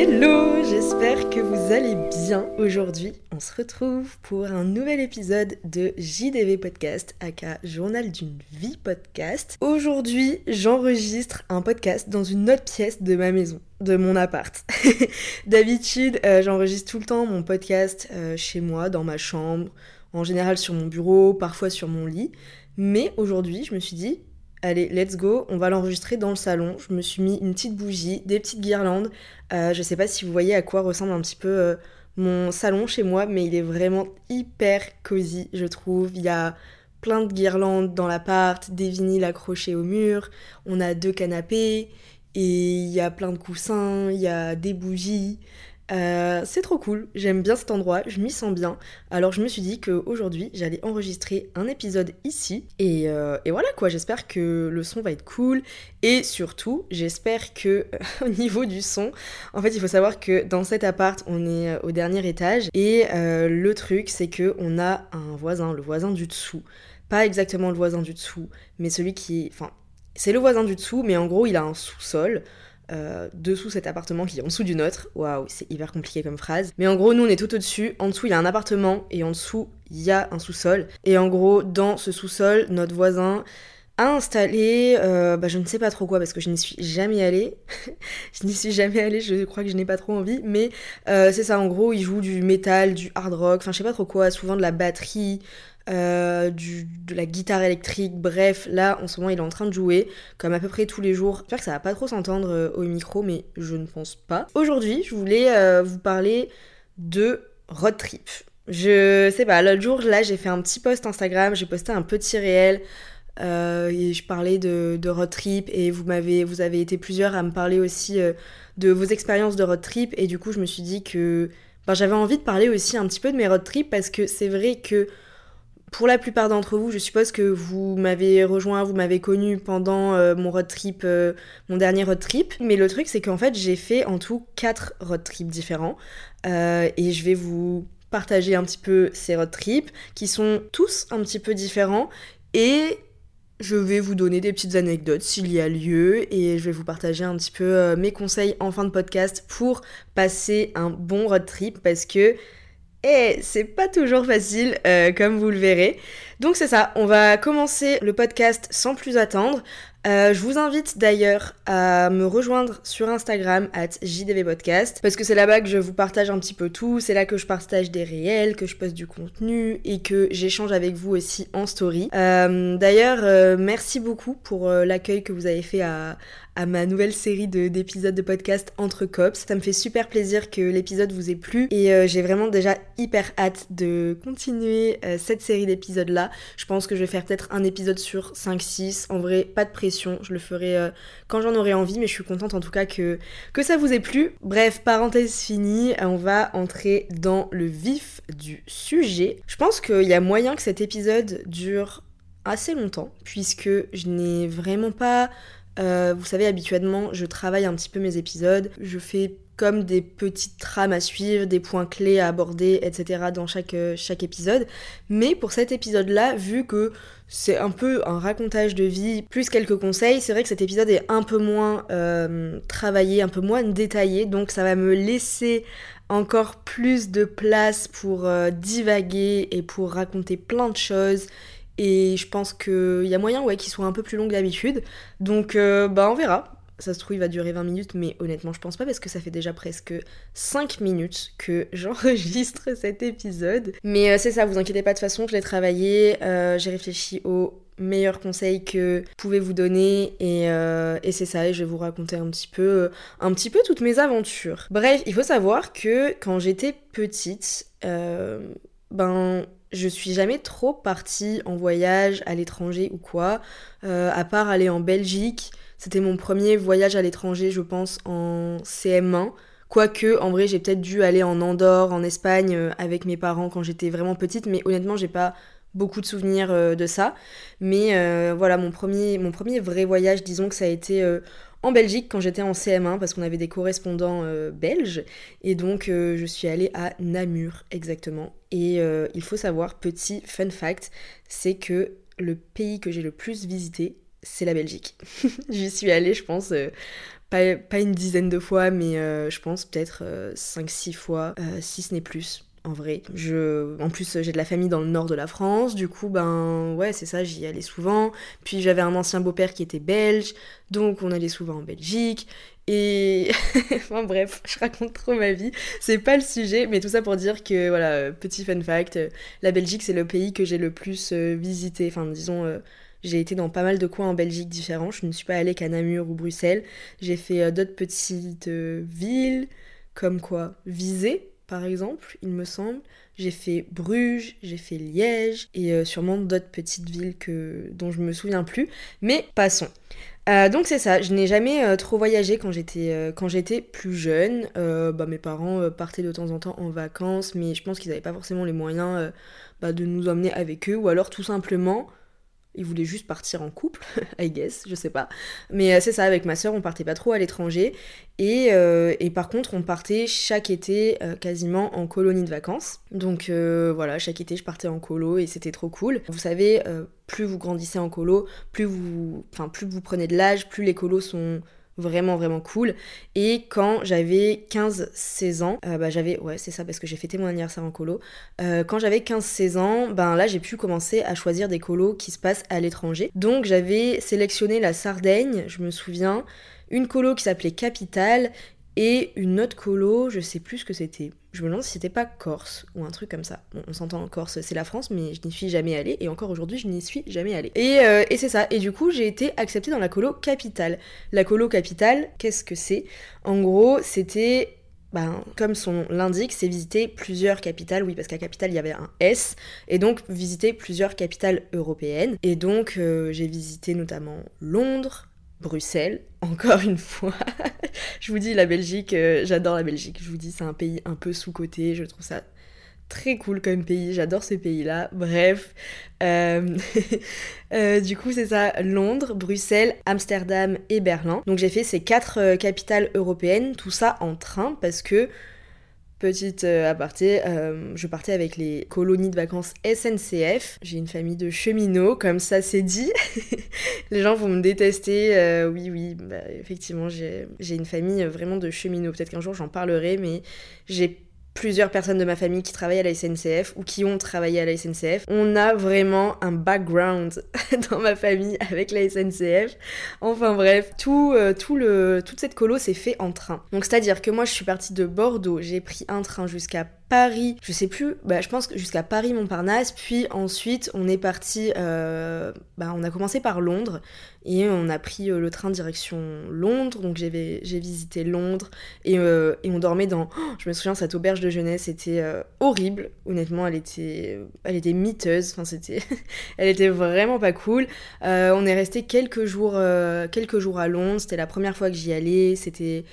Hello, j'espère que vous allez bien. Aujourd'hui, on se retrouve pour un nouvel épisode de JDV Podcast, aka Journal d'une vie podcast. Aujourd'hui, j'enregistre un podcast dans une autre pièce de ma maison, de mon appart. D'habitude, euh, j'enregistre tout le temps mon podcast euh, chez moi, dans ma chambre, en général sur mon bureau, parfois sur mon lit. Mais aujourd'hui, je me suis dit, allez, let's go, on va l'enregistrer dans le salon. Je me suis mis une petite bougie, des petites guirlandes. Euh, je sais pas si vous voyez à quoi ressemble un petit peu euh, mon salon chez moi, mais il est vraiment hyper cosy, je trouve. Il y a plein de guirlandes dans l'appart, des vinyles accrochés au mur, on a deux canapés, et il y a plein de coussins, il y a des bougies. Euh, c'est trop cool, j'aime bien cet endroit, je m'y sens bien. Alors je me suis dit qu'aujourd'hui j'allais enregistrer un épisode ici. Et, euh, et voilà quoi, j'espère que le son va être cool. Et surtout, j'espère que au niveau du son, en fait il faut savoir que dans cet appart on est euh, au dernier étage. Et le truc c'est que on a un voisin, le voisin du dessous. Pas exactement le voisin du dessous, mais celui qui... Enfin, c'est le voisin du dessous, mais en gros il a un sous-sol. Euh, dessous cet appartement qui est en dessous du nôtre. Waouh, c'est hyper compliqué comme phrase. Mais en gros, nous on est tout au-dessus. En dessous, il y a un appartement et en dessous, il y a un sous-sol. Et en gros, dans ce sous-sol, notre voisin a installé, euh, bah, je ne sais pas trop quoi parce que je n'y suis jamais allée. je n'y suis jamais allée, je crois que je n'ai pas trop envie. Mais euh, c'est ça, en gros, il joue du métal, du hard rock, enfin je sais pas trop quoi, souvent de la batterie, euh, de la guitare électrique, bref, là en ce moment il est en train de jouer, comme à peu près tous les jours. J'espère que ça va pas trop s'entendre euh, au micro, mais je ne pense pas. Aujourd'hui, je voulais euh, vous parler de road trip. Je sais pas, l'autre jour, là j'ai fait un petit post Instagram, j'ai posté un petit réel. et je parlais de, de, road trip et vous m'avez vous avez été plusieurs à me parler aussi de vos expériences de road trip et du coup je me suis dit que ben, j'avais envie de parler aussi un petit peu de mes road trips parce que c'est vrai que pour la plupart d'entre vous, je suppose que vous m'avez rejoint, vous m'avez connu pendant euh, mon road trip, euh, mon dernier road trip. Mais le truc, c'est qu'en fait, j'ai fait en tout quatre road trips différents. Euh, et je vais vous partager un petit peu ces road trips qui sont tous un petit peu différents. Et je vais vous donner des petites anecdotes s'il y a lieu et je vais vous partager un petit peu mes conseils en fin de podcast pour passer un bon road trip parce que et c'est pas toujours facile, euh, comme vous le verrez. Donc c'est ça, on va commencer le podcast sans plus attendre. Euh, je vous invite d'ailleurs à me rejoindre sur Instagram at jdvpodcast parce que c'est là-bas que je vous partage un petit peu tout, c'est là que je partage des réels, que je poste du contenu et que j'échange avec vous aussi en story. Euh, d'ailleurs, merci beaucoup pour l'accueil que vous avez fait à, à ma nouvelle série d'épisodes de, podcast Entre Cops. Ça me fait super plaisir que l'épisode vous ait plu et euh, j'ai vraiment déjà hyper hâte de continuer euh, cette série d'épisodes là. Je pense que je vais faire peut-être un épisode sur 5-6. En vrai, pas de pression, je le ferai euh, quand j'en aurai envie, mais je suis contente en tout cas que, que ça vous ait plu. Bref, parenthèse finie, on va entrer dans le vif du sujet. Je pense qu'il y a moyen que cet épisode dure assez longtemps, puisque je n'ai vraiment pas euh, vous savez, habituellement, je travaille un petit peu mes épisodes. Je fais comme des petites trames à suivre, des points clés à aborder, etc. dans chaque, euh, chaque épisode. Mais pour cet épisode-là, vu que c'est un peu un racontage de vie, plus quelques conseils, c'est vrai que cet épisode est un peu moins euh, travaillé, un peu moins détaillé, donc ça va me laisser encore plus de place pour divaguer et pour raconter plein de choses et je pense qu'il y a moyen ouais, qu'il soit un peu plus long que d'habitude. Donc euh, bah on verra. Ça se trouve, il va durer 20 minutes, mais honnêtement, je pense pas parce que ça fait déjà presque 5 minutes que j'enregistre cet épisode. Mais euh, c'est ça, vous inquiétez pas, de toute façon, je l'ai travaillé, euh, j'ai réfléchi aux meilleurs conseils que je pouvais vous donner et, et c'est ça et je vais vous raconter un petit peu un petit peu toutes mes aventures. Bref, il faut savoir que quand j'étais petite, ben je suis jamais trop partie en voyage à l'étranger ou quoi, euh, à part aller en Belgique. C'était mon premier voyage à l'étranger, je pense, en CM1. Quoique, en vrai, j'ai peut-être dû aller en Andorre, en Espagne, euh, avec mes parents quand j'étais vraiment petite, mais honnêtement, j'ai pas beaucoup de souvenirs euh, de ça. Mais voilà, mon premier, mon premier vrai voyage, disons que ça a été en Belgique quand j'étais en CM1 parce qu'on avait des correspondants euh, belges et donc euh, je suis allée à Namur exactement et euh, il faut savoir petit fun fact c'est que le pays que j'ai le plus visité c'est la Belgique. J'y suis allée, je pense, pas, pas, une dizaine de fois, mais je pense peut-être 5-6 fois, si ce n'est plus. En vrai, je, en plus j'ai de la famille dans le nord de la France, du coup ben ouais c'est ça, j'y allais souvent. Puis j'avais un ancien beau-père qui était belge, donc on allait souvent en Belgique. Et enfin bref, je raconte trop ma vie, c'est pas le sujet, mais tout ça pour dire que voilà, petit fun fact, la Belgique c'est le pays que j'ai le plus visité, enfin disons j'ai été dans pas mal de coins en Belgique différents. Je ne suis pas allée qu'à Namur ou Bruxelles. J'ai fait euh, d'autres petites euh, villes, comme quoi Visé, par exemple, il me semble. J'ai fait Bruges, j'ai fait Liège et euh, sûrement d'autres petites villes que, dont je me souviens plus. Mais passons. donc c'est ça, je n'ai jamais trop voyagé quand j'étais quand j'étais plus jeune. bah, mes parents partaient de temps en temps en vacances, mais je pense qu'ils n'avaient pas forcément les moyens bah, de nous emmener avec eux, ou alors tout simplement il voulait juste partir en couple, I guess, je sais pas. Mais euh, c'est ça, avec ma soeur, on partait pas trop à l'étranger. Et, euh, par contre, on partait chaque été euh, quasiment en colonie de vacances. Donc voilà, chaque été, je partais en colo et c'était trop cool. Vous savez, plus vous grandissez en colo, plus vous, enfin, plus vous prenez de l'âge, plus les colos sont vraiment vraiment cool. Et quand j'avais 15-16 ans, euh, bah j'avais, ouais c'est ça parce que j'ai fêté mon anniversaire en colo, euh, quand j'avais 15-16 ans, ben là j'ai pu commencer à choisir des colos qui se passent à l'étranger. Donc j'avais sélectionné la Sardaigne, je me souviens, une colo qui s'appelait Capital et une autre colo, je sais plus ce que c'était. Je me demande si c'était pas Corse ou un truc comme ça. on s'entend en Corse, c'est la France, mais je n'y suis jamais allée. Et encore aujourd'hui, je n'y suis jamais allée. Et, euh, c'est ça. Et du coup, j'ai été acceptée dans la colo capitale. La colo capitale, qu'est-ce que c'est? En gros, c'était ben, comme son l'indique, c'est visiter plusieurs capitales, oui, parce qu'à capitale, il y avait un S, et donc visiter plusieurs capitales européennes. Et donc, euh, j'ai visité notamment Londres, Bruxelles, encore une fois. je vous dis, la Belgique, euh, j'adore la Belgique. Je vous dis, c'est un pays un peu sous-coté. Je trouve ça très cool comme pays. J'adore ce pays-là. Bref. Euh, euh, du coup, c'est ça Londres, Bruxelles, Amsterdam et Berlin. Donc, j'ai fait ces quatre capitales européennes. Tout ça en train parce que Petite euh, aparté, euh, je partais avec les colonies de vacances SNCF. J'ai une famille de cheminots, comme ça c'est dit. les gens vont me détester. Euh, oui, oui, bah, effectivement, j'ai une famille vraiment de cheminots. Peut-être qu'un jour j'en parlerai, mais j'ai plusieurs personnes de ma famille qui travaillent à la SNCF ou qui ont travaillé à la SNCF. On a vraiment un background dans ma famille avec la SNCF. Enfin bref, tout, euh, tout le, toute cette colo s'est fait en train. Donc c'est-à-dire que moi je suis partie de Bordeaux, j'ai pris un train jusqu'à Paris, je sais plus, bah, je pense que jusqu'à Paris-Montparnasse, puis ensuite on est parti, euh, bah, on a commencé par Londres et on a pris euh, le train direction Londres, donc j'ai visité Londres et, euh, on dormait dans, oh, je me souviens cette auberge de jeunesse, c'était horrible, honnêtement elle était, elle était miteuse, enfin c'était, elle était vraiment pas cool. on est resté quelques jours, quelques jours à Londres, c'était la première fois que j'y allais, c'était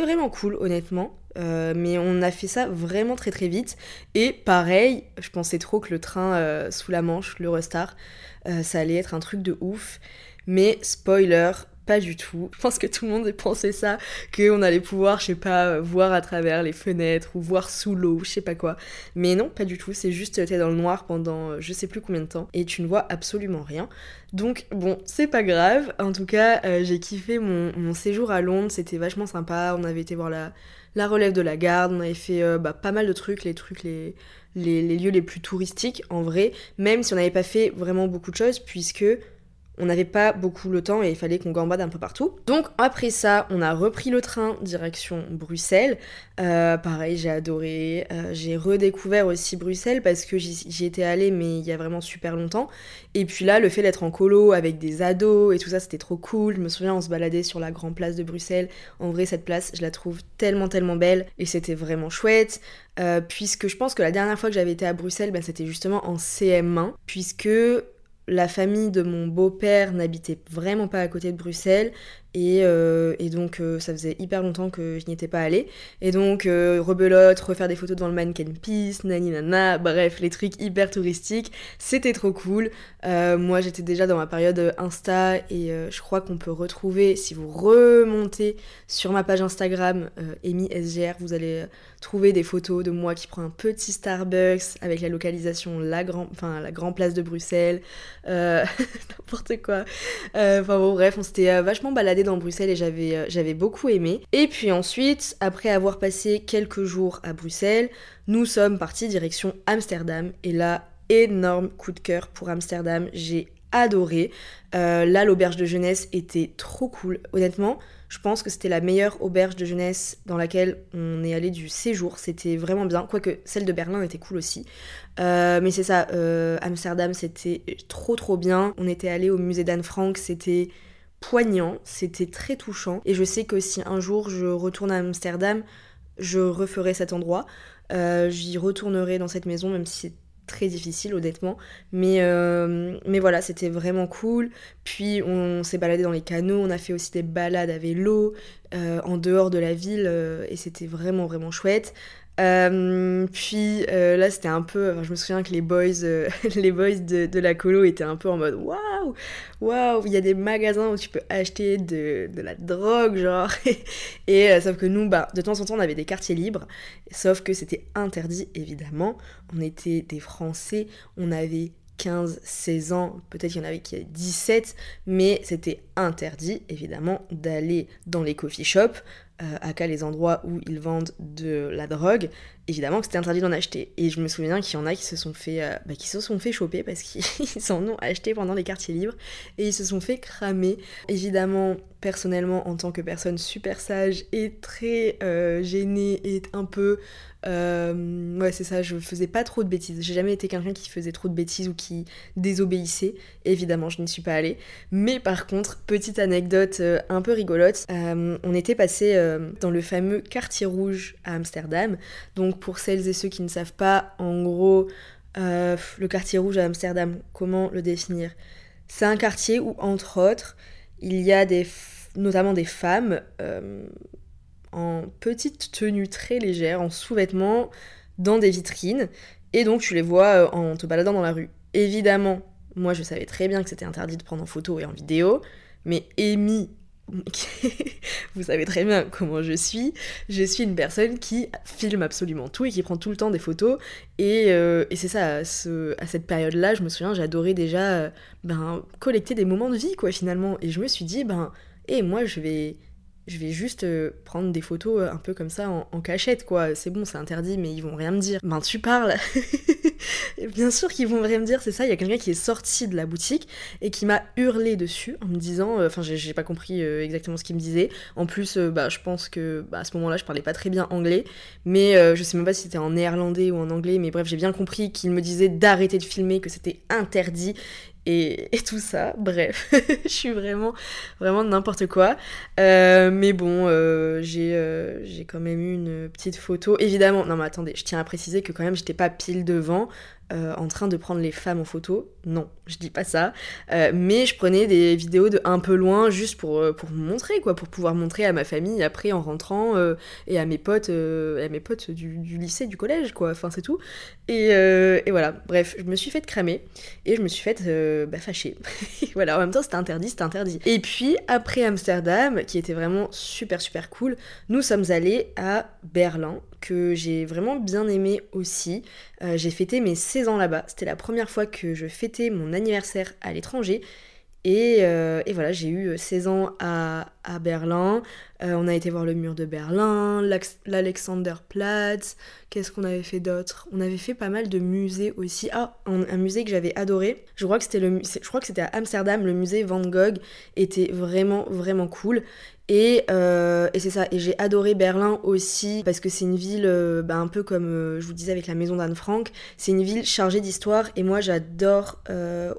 vraiment cool honnêtement. Euh, mais on a fait ça vraiment très très vite. Et pareil, je pensais trop que le train euh, sous la Manche, le Restart, euh, ça allait être un truc de ouf. Mais spoiler, pas du tout. Je pense que tout le monde pensé ça, qu'on allait pouvoir, je sais pas, voir à travers les fenêtres ou voir sous l'eau, je sais pas quoi. Mais non, pas du tout. C'est juste t'es dans le noir pendant je sais plus combien de temps et tu ne vois absolument rien. Donc bon, c'est pas grave. En tout cas, j'ai kiffé mon, séjour à Londres. C'était vachement sympa. On avait été voir la, la relève de la garde, on avait fait euh, bah, pas mal de trucs, les trucs, les, les, lieux les plus touristiques en vrai, même si on n'avait pas fait vraiment beaucoup de choses, puisque on n'avait pas beaucoup le temps et il fallait qu'on gambade un peu partout. Donc après ça, on a repris le train direction Bruxelles. Euh, pareil, j'ai adoré. Euh, j'ai redécouvert aussi Bruxelles parce que j'y étais allée mais il y a vraiment super longtemps. Et puis là, le fait d'être en colo avec des ados et tout ça, c'était trop cool. Je me souviens, on se baladait sur la grande place de Bruxelles. En vrai, cette place, je la trouve tellement tellement belle et c'était vraiment chouette. Euh, puisque je pense que la dernière fois que j'avais été à Bruxelles, ben, c'était justement en CM1, puisque la famille de mon beau-père n'habitait vraiment pas à côté de Bruxelles et, euh, donc euh, ça faisait hyper longtemps que je n'y étais pas allée. Et donc euh, rebelote, refaire des photos devant le mannequin peace, nani nana, bref, les trucs hyper touristiques, c'était trop cool. moi j'étais déjà dans ma période Insta et je crois qu'on peut retrouver, si vous remontez sur ma page Instagram, Amy SGR, vous allez trouver des photos de moi qui prend un petit Starbucks avec la localisation la, grand, enfin, la Grand Place de Bruxelles. n'importe quoi. Enfin bon, bref, on s'était vachement baladé dans Bruxelles et j'avais, j'avais beaucoup aimé. Et puis ensuite, après avoir passé quelques jours à Bruxelles, nous sommes partis direction Amsterdam. Et là, énorme coup de cœur pour Amsterdam. J'ai adoré. là, l'auberge de jeunesse était trop cool. Honnêtement, je pense que c'était la meilleure auberge de jeunesse dans laquelle on est allé du séjour. C'était vraiment bien. Quoique celle de Berlin était cool aussi. Euh, mais c'est ça, euh, Amsterdam c'était trop trop bien. On était allé au musée d'Anne Frank, c'était poignant, c'était très touchant. Et je sais que si un jour je retourne à Amsterdam, je referai cet endroit. Euh, j'y retournerai dans cette maison, même si c'est très difficile honnêtement. Mais, euh, mais voilà, c'était vraiment cool. Puis on s'est baladé dans les canaux, on a fait aussi des balades à vélo euh, en dehors de la ville et c'était vraiment vraiment chouette. Euh, puis euh, là, c'était un peu. Enfin, je me souviens que les boys, euh, les boys de, la colo étaient un peu en mode waouh, waouh, il y a des magasins où tu peux acheter de, la drogue, genre. et sauf que nous, bah, de temps en temps, on avait des quartiers libres, sauf que c'était interdit, évidemment. On était des Français, on avait 15, 16 ans, peut-être qu'il y en avait qui avaient 17, mais c'était interdit évidemment d'aller dans les coffee shops, à cas les endroits où ils vendent de la drogue, évidemment que c'était interdit d'en acheter. Et je me souviens qu'il y en a qui se sont fait, euh, bah, choper parce qu'ils s'en ont acheté pendant les quartiers libres et ils se sont fait cramer. Évidemment, personnellement, en tant que personne super sage et très euh, gênée et un peu euh, ouais, c'est ça, je faisais pas trop de bêtises. J'ai jamais été quelqu'un qui faisait trop de bêtises ou qui désobéissait. Évidemment, je n'y suis pas allée. Mais par contre, petite anecdote euh, un peu rigolote, euh, on était passé dans le fameux quartier rouge à Amsterdam. Donc, pour celles et ceux qui ne savent pas, en gros, le quartier rouge à Amsterdam, comment le définir? C'est un quartier où, entre autres, il y a des notamment des femmes en petite tenue très légère, en sous-vêtements, dans des vitrines. Et donc tu les vois euh, en te baladant dans la rue. Évidemment, moi je savais très bien que c'était interdit de prendre en photo et en vidéo, mais Amy, vous savez très bien comment je suis, je suis une personne qui filme absolument tout et qui prend tout le temps des photos. Et, euh, c'est ça, à, cette période-là, je me souviens, j'adorais déjà euh, ben, collecter des moments de vie, quoi, finalement. Et je me suis dit, ben, et moi je vais je vais juste euh, prendre des photos euh, un peu comme ça en, cachette, quoi. C'est bon, c'est interdit, mais ils vont rien me dire. Ben, tu parles Bien sûr qu'ils vont rien me dire, c'est ça. Il y a quelqu'un qui est sorti de la boutique et qui m'a hurlé dessus en me disant. Euh, enfin, j'ai pas compris exactement ce qu'il me disait. En plus, bah, je pense que bah, à ce moment-là, je parlais pas très bien anglais, mais je sais même pas si c'était en néerlandais ou en anglais, mais bref, j'ai bien compris qu'il me disait d'arrêter de filmer, que c'était interdit et, tout ça. Bref, je suis vraiment, vraiment n'importe quoi. Euh, mais bon, euh, euh, j'ai quand même eu une petite photo. Évidemment, non mais attendez, je tiens à préciser que quand même j'étais pas pile devant. Euh, en train de prendre les femmes en photo. Non, je dis pas ça. Euh, mais je prenais des vidéos de un peu loin juste pour, euh, pour montrer, quoi, pour pouvoir montrer à ma famille après en rentrant et à mes potes, à mes potes du, lycée, du collège, quoi. Enfin, c'est tout. Et, voilà, bref, je me suis fait cramer et je me suis fait bah, fâcher. voilà, en même temps, c'était interdit, c'était interdit. Et puis, après Amsterdam, qui était vraiment super, super cool, nous sommes allés à Berlin que j'ai vraiment bien aimé aussi. Euh, j'ai fêté mes 16 ans là-bas. C'était la première fois que je fêtais mon anniversaire à l'étranger. Et, euh, voilà, j'ai eu 16 ans à, Berlin. Euh, on a été voir le mur de Berlin, l'Alexanderplatz. Qu'est-ce qu'on avait fait d'autre? On avait fait pas mal de musées aussi. Ah, un, musée que j'avais adoré. Je crois que c'était à Amsterdam. Le musée Van Gogh était vraiment vraiment cool. Euh, et, c'est ça, et j'ai adoré Berlin aussi, parce que c'est une ville, euh, bah, un peu comme euh, je vous disais avec la maison d'Anne Frank, c'est une ville chargée d'histoire, et moi j'adore,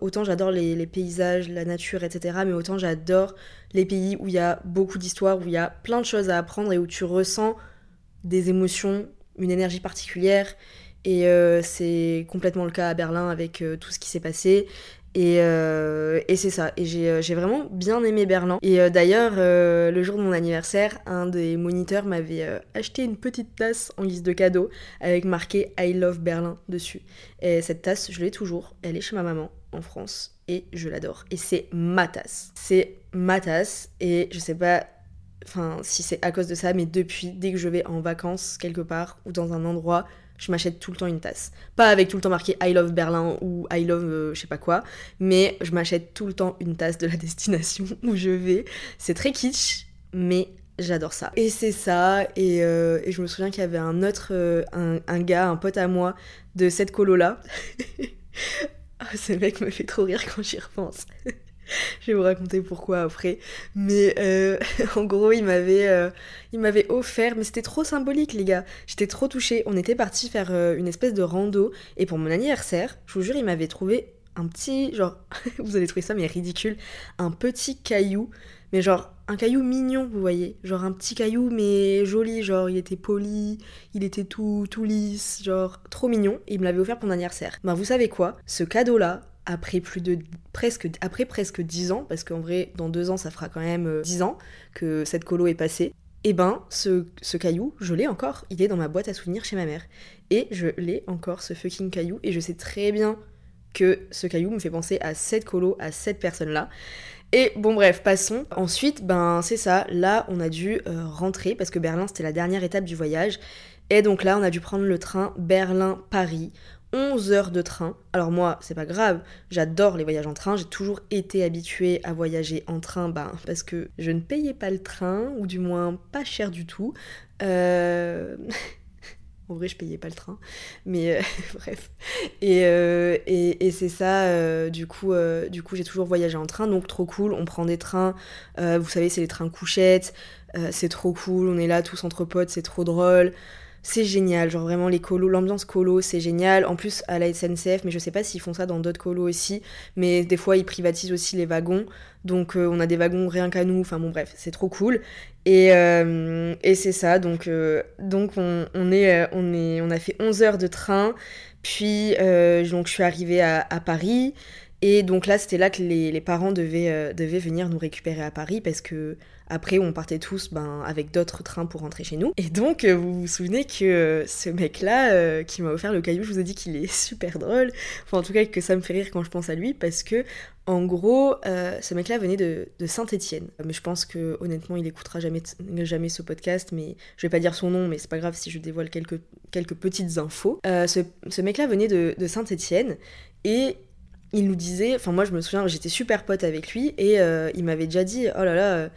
autant j'adore les, les, paysages, la nature, etc., mais autant j'adore les pays où il y a beaucoup d'histoire, où il y a plein de choses à apprendre, et où tu ressens des émotions, une énergie particulière, et c'est complètement le cas à Berlin avec tout ce qui s'est passé. Euh, et, c'est ça. Et j'ai, euh, vraiment bien aimé Berlin. Et euh, d'ailleurs, le jour de mon anniversaire, un des moniteurs m'avait acheté une petite tasse en guise de cadeau avec marqué I love Berlin dessus. Et cette tasse, je l'ai toujours. Elle est chez ma maman en France et je l'adore. Et c'est ma tasse. C'est ma tasse et je sais pas enfin si c'est à cause de ça, mais depuis, dès que je vais en vacances quelque part ou dans un endroit, je m'achète tout le temps une tasse. Pas avec tout le temps marqué I love Berlin ou I love euh, je sais pas quoi, mais je m'achète tout le temps une tasse de la destination où je vais. C'est très kitsch, mais j'adore ça. Et c'est ça, et, euh, je me souviens qu'il y avait un autre, euh, un, gars, un pote à moi de cette colo-là. oh, ce mec me fait trop rire quand j'y repense. je vais vous raconter pourquoi après. Mais euh, en gros, il m'avait, euh, il m'avait offert, mais c'était trop symbolique, les gars. J'étais trop touchée. On était parti faire euh, une espèce de rando, et pour mon anniversaire, je vous jure, il m'avait trouvé un petit, genre, vous allez trouver ça, mais ridicule, un petit caillou, mais genre un caillou mignon, vous voyez, genre un petit caillou mais joli, genre il était poli, il était tout tout lisse, genre trop mignon. Et il me l'avait offert pour mon anniversaire. Ben vous savez quoi? Ce cadeau-là, après presque après presque 10 ans parce qu'en vrai dans deux ans ça fera quand même 10 euh, ans que cette colo est passée et eh ben ce, caillou je l'ai encore il est dans ma boîte à souvenirs chez ma mère et je l'ai encore ce fucking caillou et je sais très bien que ce caillou me fait penser à cette colo à cette personne là et bon bref, passons. Ensuite, ben c'est ça, là on a dû euh, rentrer parce que Berlin c'était la dernière étape du voyage. Et donc là on a dû prendre le train Berlin-Paris. 11 heures de train. Alors moi, c'est pas grave, j'adore les voyages en train, j'ai toujours été habituée à voyager en train ben, parce que je ne payais pas le train, ou du moins pas cher du tout. Euh, en vrai, je payais pas le train, mais euh, bref. Euh, et, c'est ça, du coup, du coup j'ai toujours voyagé en train, donc trop cool. On prend des trains, vous savez, c'est les trains couchettes, c'est trop cool, on est là tous entre potes, c'est trop drôle c'est génial, genre vraiment les colos, l'ambiance colo, c'est génial. En plus à la SNCF, mais je sais pas s'ils font ça dans d'autres colos aussi, mais des fois ils privatisent aussi les wagons, donc euh, on a des wagons rien qu'à nous. Enfin bon bref, c'est trop cool. Et, euh, c'est ça, donc euh, donc on, est on est on a fait 11 heures de train, puis donc je suis arrivée à, à Paris. Et donc là, c'était là que les, les parents devaient, devaient venir nous récupérer à Paris parce que après, on partait tous ben, avec d'autres trains pour rentrer chez nous. Et donc, euh, vous vous souvenez que euh, ce mec-là euh, qui m'a offert le caillou, je vous ai dit qu'il est super drôle. Enfin, en tout cas, que ça me fait rire quand je pense à lui parce que, en gros, ce mec-là venait de, Saint-Étienne. Mais je pense que, honnêtement, il écoutera jamais, jamais ce podcast. Mais je vais pas dire son nom, mais c'est pas grave si je dévoile quelques, quelques petites infos. ce, ce mec-là venait de, de Saint-Étienne et il nous disait, enfin moi je me souviens, j'étais super pote avec lui et il m'avait déjà dit, oh là là,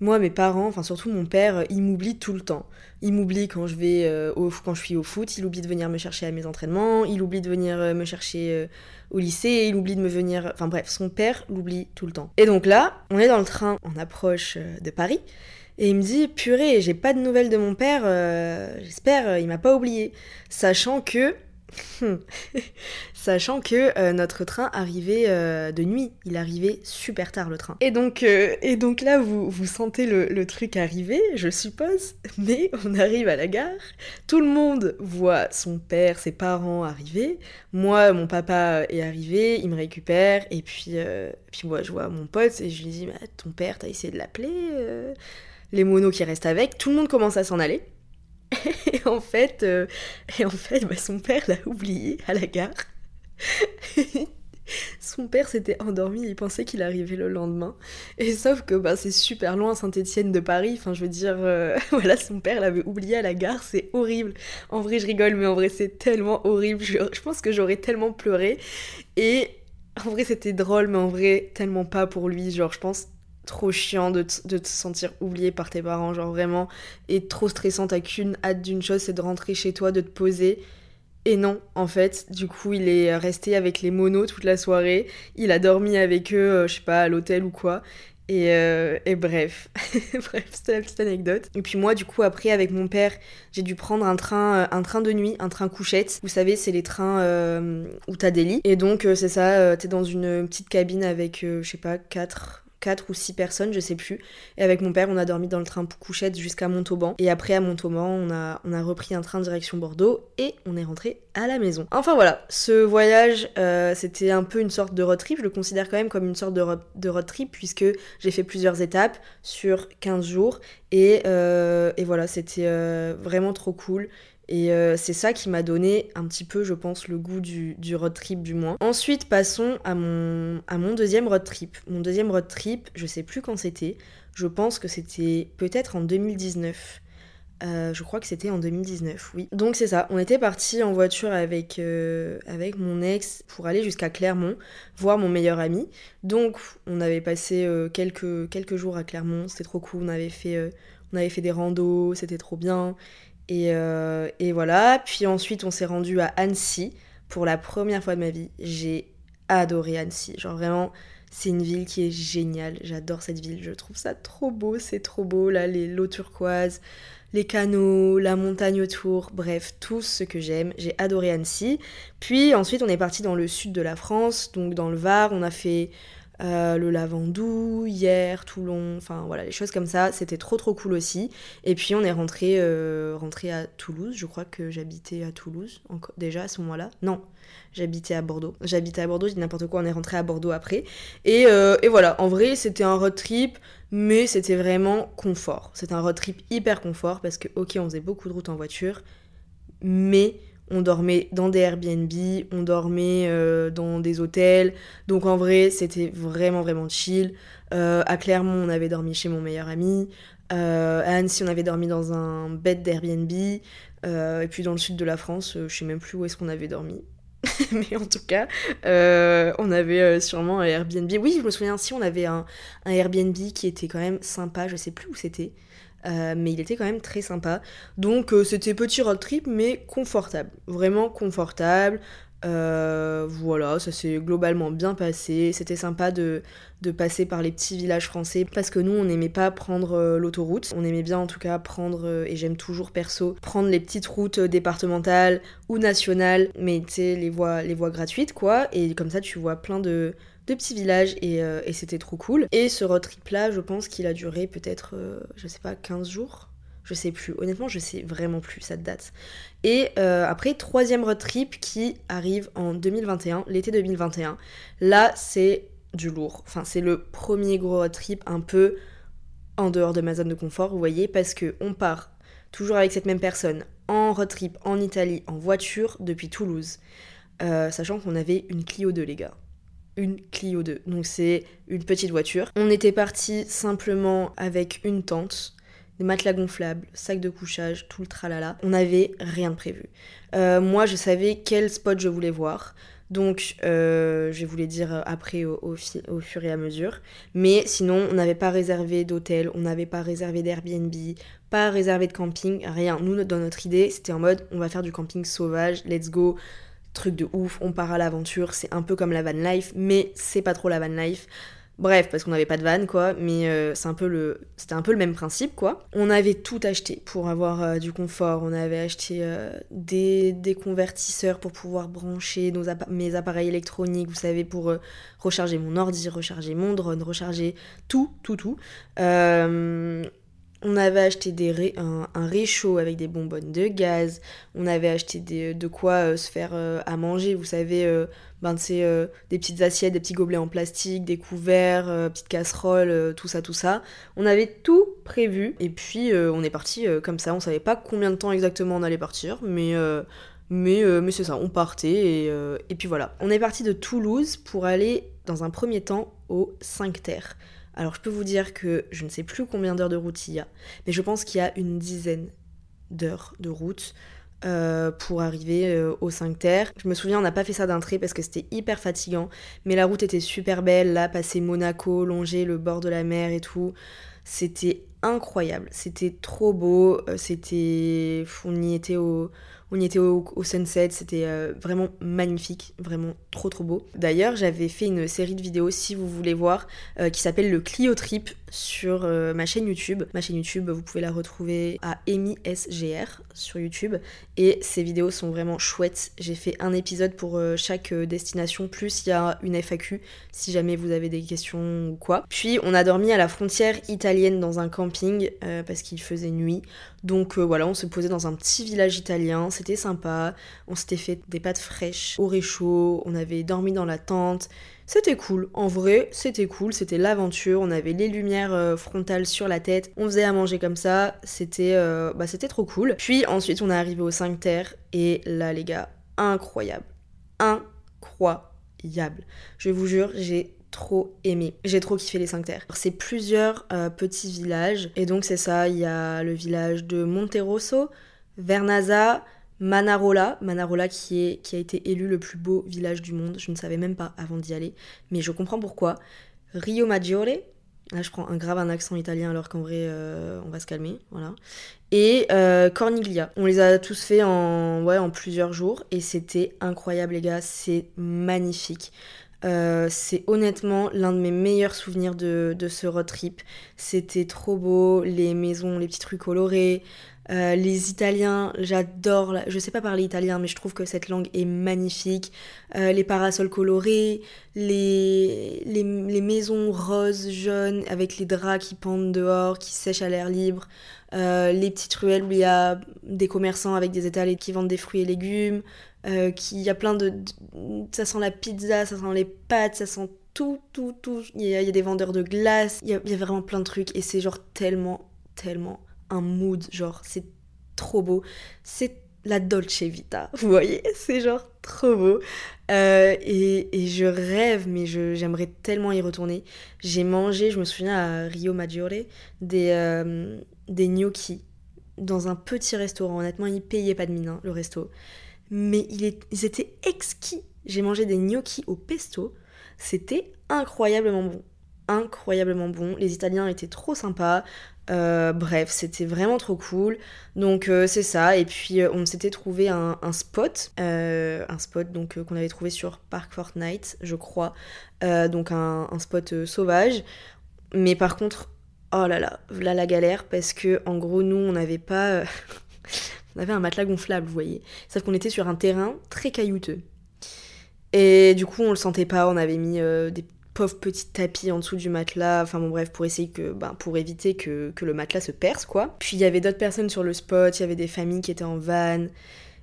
moi, mes parents, enfin surtout mon père, il m'oublie tout le temps. Il m'oublie quand je vais euh, au, quand je suis au foot, il oublie de venir me chercher à mes entraînements, il oublie de venir euh, me chercher euh, au lycée, il oublie de me venir, enfin bref, son père l'oublie tout le temps. Et donc là, on est dans le train, on approche de Paris. Et il me dit, purée, j'ai pas de nouvelles de mon père, j'espère, il m'a pas oublié. Sachant que Sachant que euh, notre train arrivait euh, de nuit, il arrivait super tard le train. Et donc, euh, et donc là, vous, vous sentez le, truc arriver, je suppose, mais on arrive à la gare, tout le monde voit son père, ses parents arriver, moi, mon papa est arrivé, il me récupère, et puis, puis moi, je vois mon pote, et je lui dis, bah, ton père, t'as essayé de l'appeler Les monos qui restent avec, tout le monde commence à s'en aller. et en fait, euh, et en fait bah, son père l'a oublié à la gare. son père s'était endormi, il pensait qu'il arrivait le lendemain. Et sauf que bah, c'est super loin Saint-Étienne de Paris, enfin je veux dire, euh, voilà, son père l'avait oublié à la gare, c'est horrible. En vrai, je rigole, mais en vrai, c'est tellement horrible. Je, je pense que j'aurais tellement pleuré. Et en vrai, c'était drôle, mais en vrai, tellement pas pour lui. Genre, je pense trop chiant de, te sentir oublié par tes parents, genre vraiment, et trop stressant, t'as qu'une hâte d'une chose, c'est de rentrer chez toi, de te poser. Et non, en fait, du coup, il est resté avec les monos toute la soirée, il a dormi avec eux, euh, je sais pas, à l'hôtel ou quoi. Et, euh, bref, bref, c'était la petite anecdote. Et puis moi, du coup, après, avec mon père, j'ai dû prendre un train, euh, un train de nuit, un train couchette. Vous savez, c'est les trains où t'as des lits. Et donc, c'est ça, t'es dans une petite cabine avec, je sais pas, quatre 4 ou 6 personnes, je sais plus. Et avec mon père, on a dormi dans le train couchette jusqu'à Montauban. Et après, à Montauban, on a, repris un train direction Bordeaux et on est rentré à la maison. Enfin voilà, ce voyage, euh, c'était un peu une sorte de road trip. Je le considère quand même comme une sorte de, road, trip puisque j'ai fait plusieurs étapes sur 15 jours. Et, euh, et voilà, c'était euh, vraiment trop cool. Et euh, c'est ça qui m'a donné un petit peu, je pense, le goût du, road trip du moins. Ensuite, passons à mon, deuxième road trip. Mon deuxième road trip, je sais plus quand c'était. Je pense que c'était peut-être en 2019. Euh, je crois que c'était en 2019, oui. Donc c'est ça, on était parti en voiture avec, euh, avec mon ex pour aller jusqu'à Clermont, voir mon meilleur ami. Donc on avait passé quelques, quelques jours à Clermont, c'était trop cool, on avait fait, on avait fait des randos, c'était trop bien. Et, et voilà, puis ensuite on s'est rendu à Annecy pour la première fois de ma vie. J'ai adoré Annecy, genre vraiment c'est une ville qui est géniale, j'adore cette ville, je trouve ça trop beau, c'est trop beau, là, les l'eau turquoise, les canaux, la montagne autour, bref, tout ce que j'aime. J'ai adoré Annecy. Puis ensuite, on est parti dans le sud de la France, donc dans le Var. On a fait euh, le Lavandou, hier, Toulon, enfin voilà, les choses comme ça. C'était trop trop cool aussi. Et puis on est rentré, euh, à Toulouse. Je crois que j'habitais à Toulouse déjà à ce moment-là. Non, j'habitais à Bordeaux. J'habitais à Bordeaux, je dis n'importe quoi, on est rentré à Bordeaux après. Et, euh, et voilà, en vrai, c'était un road trip mais c'était vraiment confort. C'était un road trip hyper confort parce que, ok, on faisait beaucoup de routes en voiture, mais on dormait dans des Airbnb, on dormait euh, dans des hôtels. Donc en vrai, c'était vraiment, vraiment chill. Euh, à Clermont, on avait dormi chez mon meilleur ami. Euh, à Annecy, on avait dormi dans un bed d'Airbnb. et puis dans le sud de la France, je sais même plus où est-ce qu'on avait dormi. mais en tout cas, on avait sûrement un Airbnb. Oui, je me souviens si on avait un, Airbnb qui était quand même sympa, je sais plus où c'était, euh, mais il était quand même très sympa. Donc c'était petit road trip, mais confortable, vraiment confortable. Euh, voilà, ça s'est globalement bien passé. C'était sympa de, de, passer par les petits villages français parce que nous, on n'aimait pas prendre euh, l'autoroute. On aimait bien en tout cas prendre, euh, et j'aime toujours perso, prendre les petites routes départementales ou nationales, mais tu sais, les voies, les voies gratuites quoi. Et comme ça, tu vois plein de, de petits villages et, et c'était trop cool. Et ce road trip là, je pense qu'il a duré peut-être, je sais pas, 15 jours je sais plus. Honnêtement, je sais vraiment plus cette date. Et euh, après, troisième road trip qui arrive en 2021, l'été 2021. Là, c'est du lourd. Enfin, c'est le premier gros road trip un peu en dehors de ma zone de confort, vous voyez, parce que on part toujours avec cette même personne en road trip en Italie en voiture depuis Toulouse, euh, sachant qu'on avait une Clio 2, les gars une Clio 2. Donc c'est une petite voiture. On était parti simplement avec une tente, des matelas gonflables, sac de couchage, tout le tralala. On n'avait rien de prévu. Euh, moi, je savais quel spot je voulais voir. Donc, euh, je vais vous les dire après au, au, fur et à mesure. Mais sinon, on n'avait pas réservé d'hôtel, on n'avait pas réservé d'Airbnb, pas réservé de camping, rien. Nous, dans notre idée, c'était en mode on va faire du camping sauvage, let's go, truc de ouf, on part à l'aventure. C'est un peu comme la van life, mais c'est pas trop la van life. Bref, parce qu'on n'avait pas de van, quoi, mais euh, c'est un peu le, c'était un peu le même principe, quoi. On avait tout acheté pour avoir euh, du confort. On avait acheté euh, des, convertisseurs pour pouvoir brancher nos mes appareils électroniques, vous savez, pour recharger mon ordi, recharger mon drone, recharger tout, tout, tout. On avait acheté des un, réchaud avec des bonbonnes de gaz. On avait acheté des, de quoi se faire à manger, vous savez, ben, euh, des petites assiettes, des petits gobelets en plastique, des couverts, euh, petites casseroles, euh, tout ça, tout ça. On avait tout prévu et puis on est parti comme ça. On savait pas combien de temps exactement on allait partir, mais mais, mais c'est ça, on partait et, et, puis voilà. On est parti de Toulouse pour aller dans un premier temps au 5 Terres. Alors je peux vous dire que je ne sais plus combien d'heures de route il y a, mais je pense qu'il y a une dizaine d'heures de route. Euh, pour arriver euh, au 5 Terre. Je me souviens, on n'a pas fait ça d'un trait parce que c'était hyper fatigant, mais la route était super belle. Là, passer Monaco, longer le bord de la mer et tout, c'était incroyable. C'était trop beau. Euh, c'était, on y était au, on y était au, sunset, c'était euh, vraiment magnifique, vraiment trop trop beau. D'ailleurs, j'avais fait une série de vidéos, si vous voulez voir, euh, qui s'appelle le Clio Trip sur euh, ma chaîne YouTube. Ma chaîne YouTube, vous pouvez la retrouver à SGR sur YouTube. Et ces vidéos sont vraiment chouettes. J'ai fait un épisode pour chaque destination, plus il y a une FAQ si jamais vous avez des questions ou quoi. Puis on a dormi à la frontière italienne dans un camping parce qu'il faisait nuit. Donc voilà, on se posait dans un petit village italien c'était sympa. On s'était fait des pâtes fraîches au réchaud, on avait dormi dans la tente. C'était cool, en vrai, c'était cool, c'était l'aventure, on avait les lumières euh, frontales sur la tête, on faisait à manger comme ça, c'était euh, bah, c'était trop cool. Puis ensuite, on est arrivé aux 5 terres et là les gars, incroyable. Incroyable. Je vous jure, j'ai trop aimé. J'ai trop kiffé les cinq terres. C'est plusieurs euh, petits villages. Et donc c'est ça, il y a le village de Monterosso, Vernazza, Manarola, Manarola qui, a été élu le plus beau village du monde. Je ne savais même pas avant d'y aller, mais je comprends pourquoi. Rio Maggiore, là je prends un grave un accent italien alors qu'en vrai euh, on va se calmer, voilà. Et euh, Corniglia. On les a tous fait en, plusieurs jours et c'était incroyable les gars, c'est magnifique. Euh, c'est honnêtement l'un de mes meilleurs souvenirs de, de ce road trip. C'était trop beau, les maisons, les petites rues colorées, euh, les Italiens, j'adore, je sais pas parler italien, mais je trouve que cette langue est magnifique. Euh, les parasols colorés, les, maisons roses, jaunes, avec les draps qui pendent dehors, qui sèchent à l'air libre. Euh, les petites ruelles où il y a des commerçants avec des étalés qui vendent des fruits et légumes. qui, il y a plein de, Ça sent la pizza, ça sent les pâtes, ça sent tout, tout, tout. Il y a, des vendeurs de glace, il y, il y a vraiment plein de trucs. Et c'est genre tellement, tellement un mood, genre c'est trop beau. C'est la Dolce Vita, vous voyez, c'est genre trop beau. Euh, et, je rêve, mais j'aimerais tellement y retourner. J'ai mangé, je me souviens à Rio Maggiore, des, euh, des gnocchi dans un petit restaurant. Honnêtement, ils payaient pas de mine, hein, le resto. Mais il est, ils étaient exquis. J'ai mangé des gnocchi au pesto. C'était incroyablement bon incroyablement bon. Les Italiens étaient trop sympas. Euh, bref, c'était vraiment trop cool. Donc euh, c'est ça. Et puis euh, on s'était trouvé un, spot, un spot donc qu'on avait trouvé sur Park Fortnite, je crois. donc un, spot sauvage. Mais par contre, oh là là, là la galère parce que en gros nous on n'avait pas, on avait un matelas gonflable, vous voyez. Sauf qu'on était sur un terrain très caillouteux. Et du coup on le sentait pas. On avait mis des pauvre petit tapis en dessous du matelas, enfin bon bref, pour essayer que, ben, pour éviter que, que le matelas se perce quoi. Puis il y avait d'autres personnes sur le spot, il y avait des familles qui étaient en van,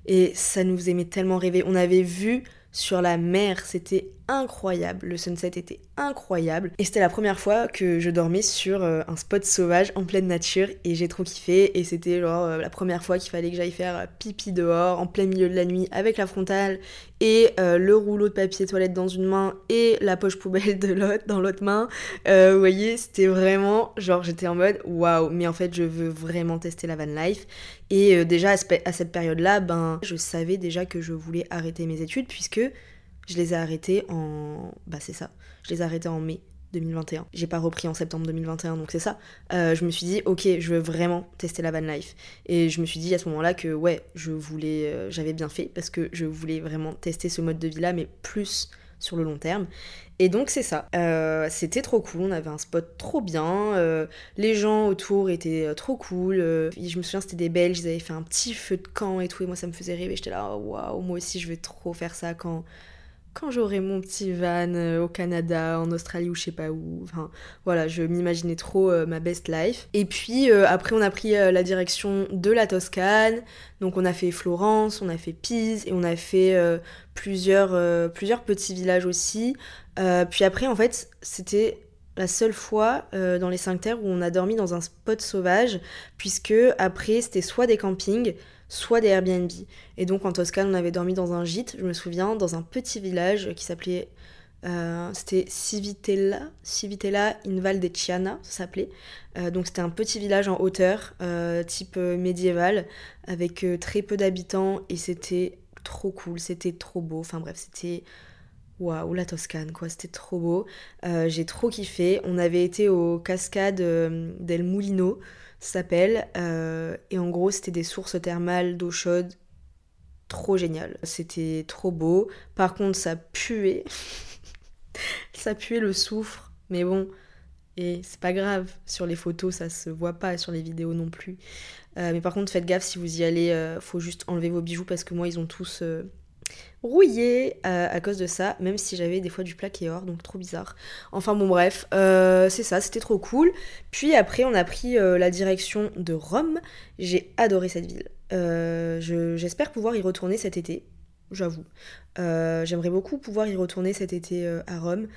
et ça nous aimait tellement rêver. On avait vu sur la mer, c'était incroyable. Le sunset était incroyable. Et c'était la première fois que je dormais sur euh, un spot sauvage en pleine nature et j'ai trop kiffé. Et c'était genre euh, la première fois qu'il fallait que j'aille faire pipi dehors en plein milieu de la nuit avec la frontale et euh, le rouleau de papier toilette dans une main et la poche poubelle de l'autre dans l'autre main. vous voyez, c'était vraiment genre j'étais en mode waouh, mais en fait je veux vraiment tester la van life. Et déjà à cette période-là, ben je savais déjà que je voulais arrêter mes études puisque je les ai arrêtés en. Bah, c'est ça. Je les ai arrêtés en mai 2021. J'ai pas repris en septembre 2021, donc c'est ça. Euh, je me suis dit, ok, je veux vraiment tester la van life. Et je me suis dit à ce moment-là que, ouais, je voulais. Euh, j'avais bien fait parce que je voulais vraiment tester ce mode de vie-là, mais plus sur le long terme. Et donc c'est ça. Euh, c'était trop cool, on avait un spot trop bien, les gens autour étaient trop cool. je me souviens c'était des Belges, ils avaient fait un petit feu de camp et tout, et moi ça me faisait rêver. J'étais là, waouh, moi aussi je vais trop faire ça quand quand j'aurai mon petit van euh, au Canada, en Australie ou je sais pas où. Enfin, voilà, je m'imaginais trop euh, ma best life. Et puis euh, après, on a pris la direction de la Toscane. Donc on a fait Florence, on a fait Pise et on a fait plusieurs, plusieurs petits villages aussi. puis après, en fait, c'était la seule fois dans les cinq terres où on a dormi dans un spot sauvage, puisque après, c'était soit des campings, soit des Airbnb. Et donc en Toscane, on avait dormi dans un gîte, je me souviens, dans un petit village qui s'appelait. Euh, c'était Civitella, Civitella in Val de Ciana, ça s'appelait. Euh, donc c'était un petit village en hauteur, euh, type médiéval, avec très peu d'habitants et c'était trop cool, c'était trop beau. Enfin bref, c'était waouh, la Toscane, quoi, c'était trop beau. J'ai trop kiffé. On avait été aux cascades del Mulino, s'appelle. Euh, et en gros, c'était des sources thermales d'eau chaude. Trop génial. C'était trop beau. Par contre, ça puait. ça puait le soufre. Mais bon, et c'est pas grave. Sur les photos, ça se voit pas. Sur les vidéos non plus. Euh, mais par contre, faites gaffe si vous y allez. Euh, faut juste enlever vos bijoux parce que moi, ils ont tous rouillé euh, à cause de ça, même si j'avais des fois du plaqué or, donc trop bizarre. Enfin bon bref, euh, c'est ça, c'était trop cool. Puis après on a pris euh, la direction de Rome, j'ai adoré cette ville. J'espère pouvoir y retourner cet été, j'avoue. J'aimerais beaucoup pouvoir y retourner cet été à Rome.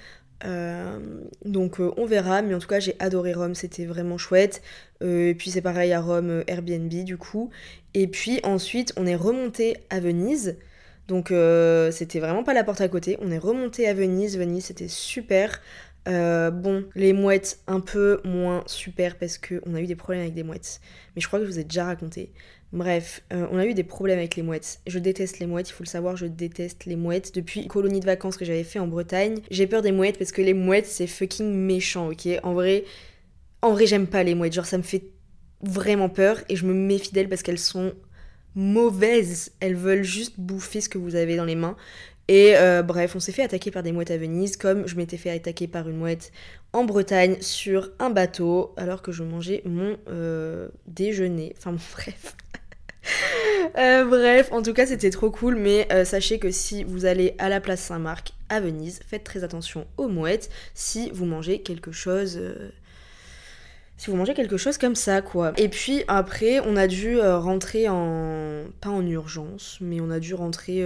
donc on verra, mais en tout cas j'ai adoré Rome, c'était vraiment chouette. et puis c'est pareil à Rome, Airbnb du coup. Et puis ensuite on est remonté à Venise. Donc euh, c'était vraiment pas la porte à côté. On est remonté à Venise. Venise c'était super. Euh, bon, les mouettes un peu moins super parce qu'on a eu des problèmes avec des mouettes. Mais je crois que je vous ai déjà raconté. Bref, euh, on a eu des problèmes avec les mouettes. Je déteste les mouettes, il faut le savoir, je déteste les mouettes. Depuis colonie de vacances que j'avais fait en Bretagne, j'ai peur des mouettes parce que les mouettes c'est fucking méchant, ok? En vrai, en vrai j'aime pas les mouettes, genre ça me fait vraiment peur et je me méfie d'elles parce qu'elles sont mauvaises. Elles veulent juste bouffer ce que vous avez dans les mains. Et euh, bref, on s'est fait attaquer par des mouettes à Venise, comme je m'étais fait attaquer par une mouette en Bretagne sur un bateau, alors que je mangeais mon euh, déjeuner. Enfin bon, bref. Euh, bref, en tout cas, c'était trop cool, mais sachez que si vous allez à la place Saint-Marc à Venise, faites très attention aux mouettes si vous mangez quelque chose si vous mangez quelque chose comme ça, quoi. Et puis après, on a dû rentrer en. pas en urgence, mais on a dû rentrer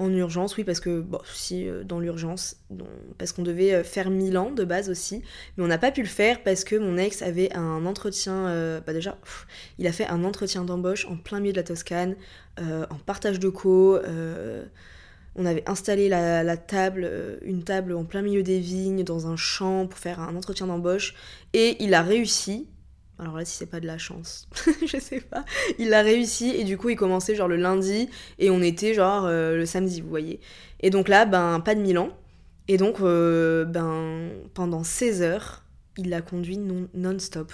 en urgence, oui, parce que, bon, si, euh, dans l'urgence, parce qu'on devait euh, faire Milan de base aussi, mais on n'a pas pu le faire parce que mon ex avait un entretien, euh, bah déjà, il a fait un entretien d'embauche en plein milieu de la Toscane, en partage de co, on avait installé la, table, une table en plein milieu des vignes, dans un champ, pour faire un entretien d'embauche, et il a réussi, alors là, si c'est pas de la chance, je sais pas. Il l'a réussi et du coup, il commençait genre le lundi et on était genre euh, le samedi, vous voyez. Et donc là, ben, pas de Milan. Et donc, euh, ben, pendant 16 heures, il l'a conduit non-stop.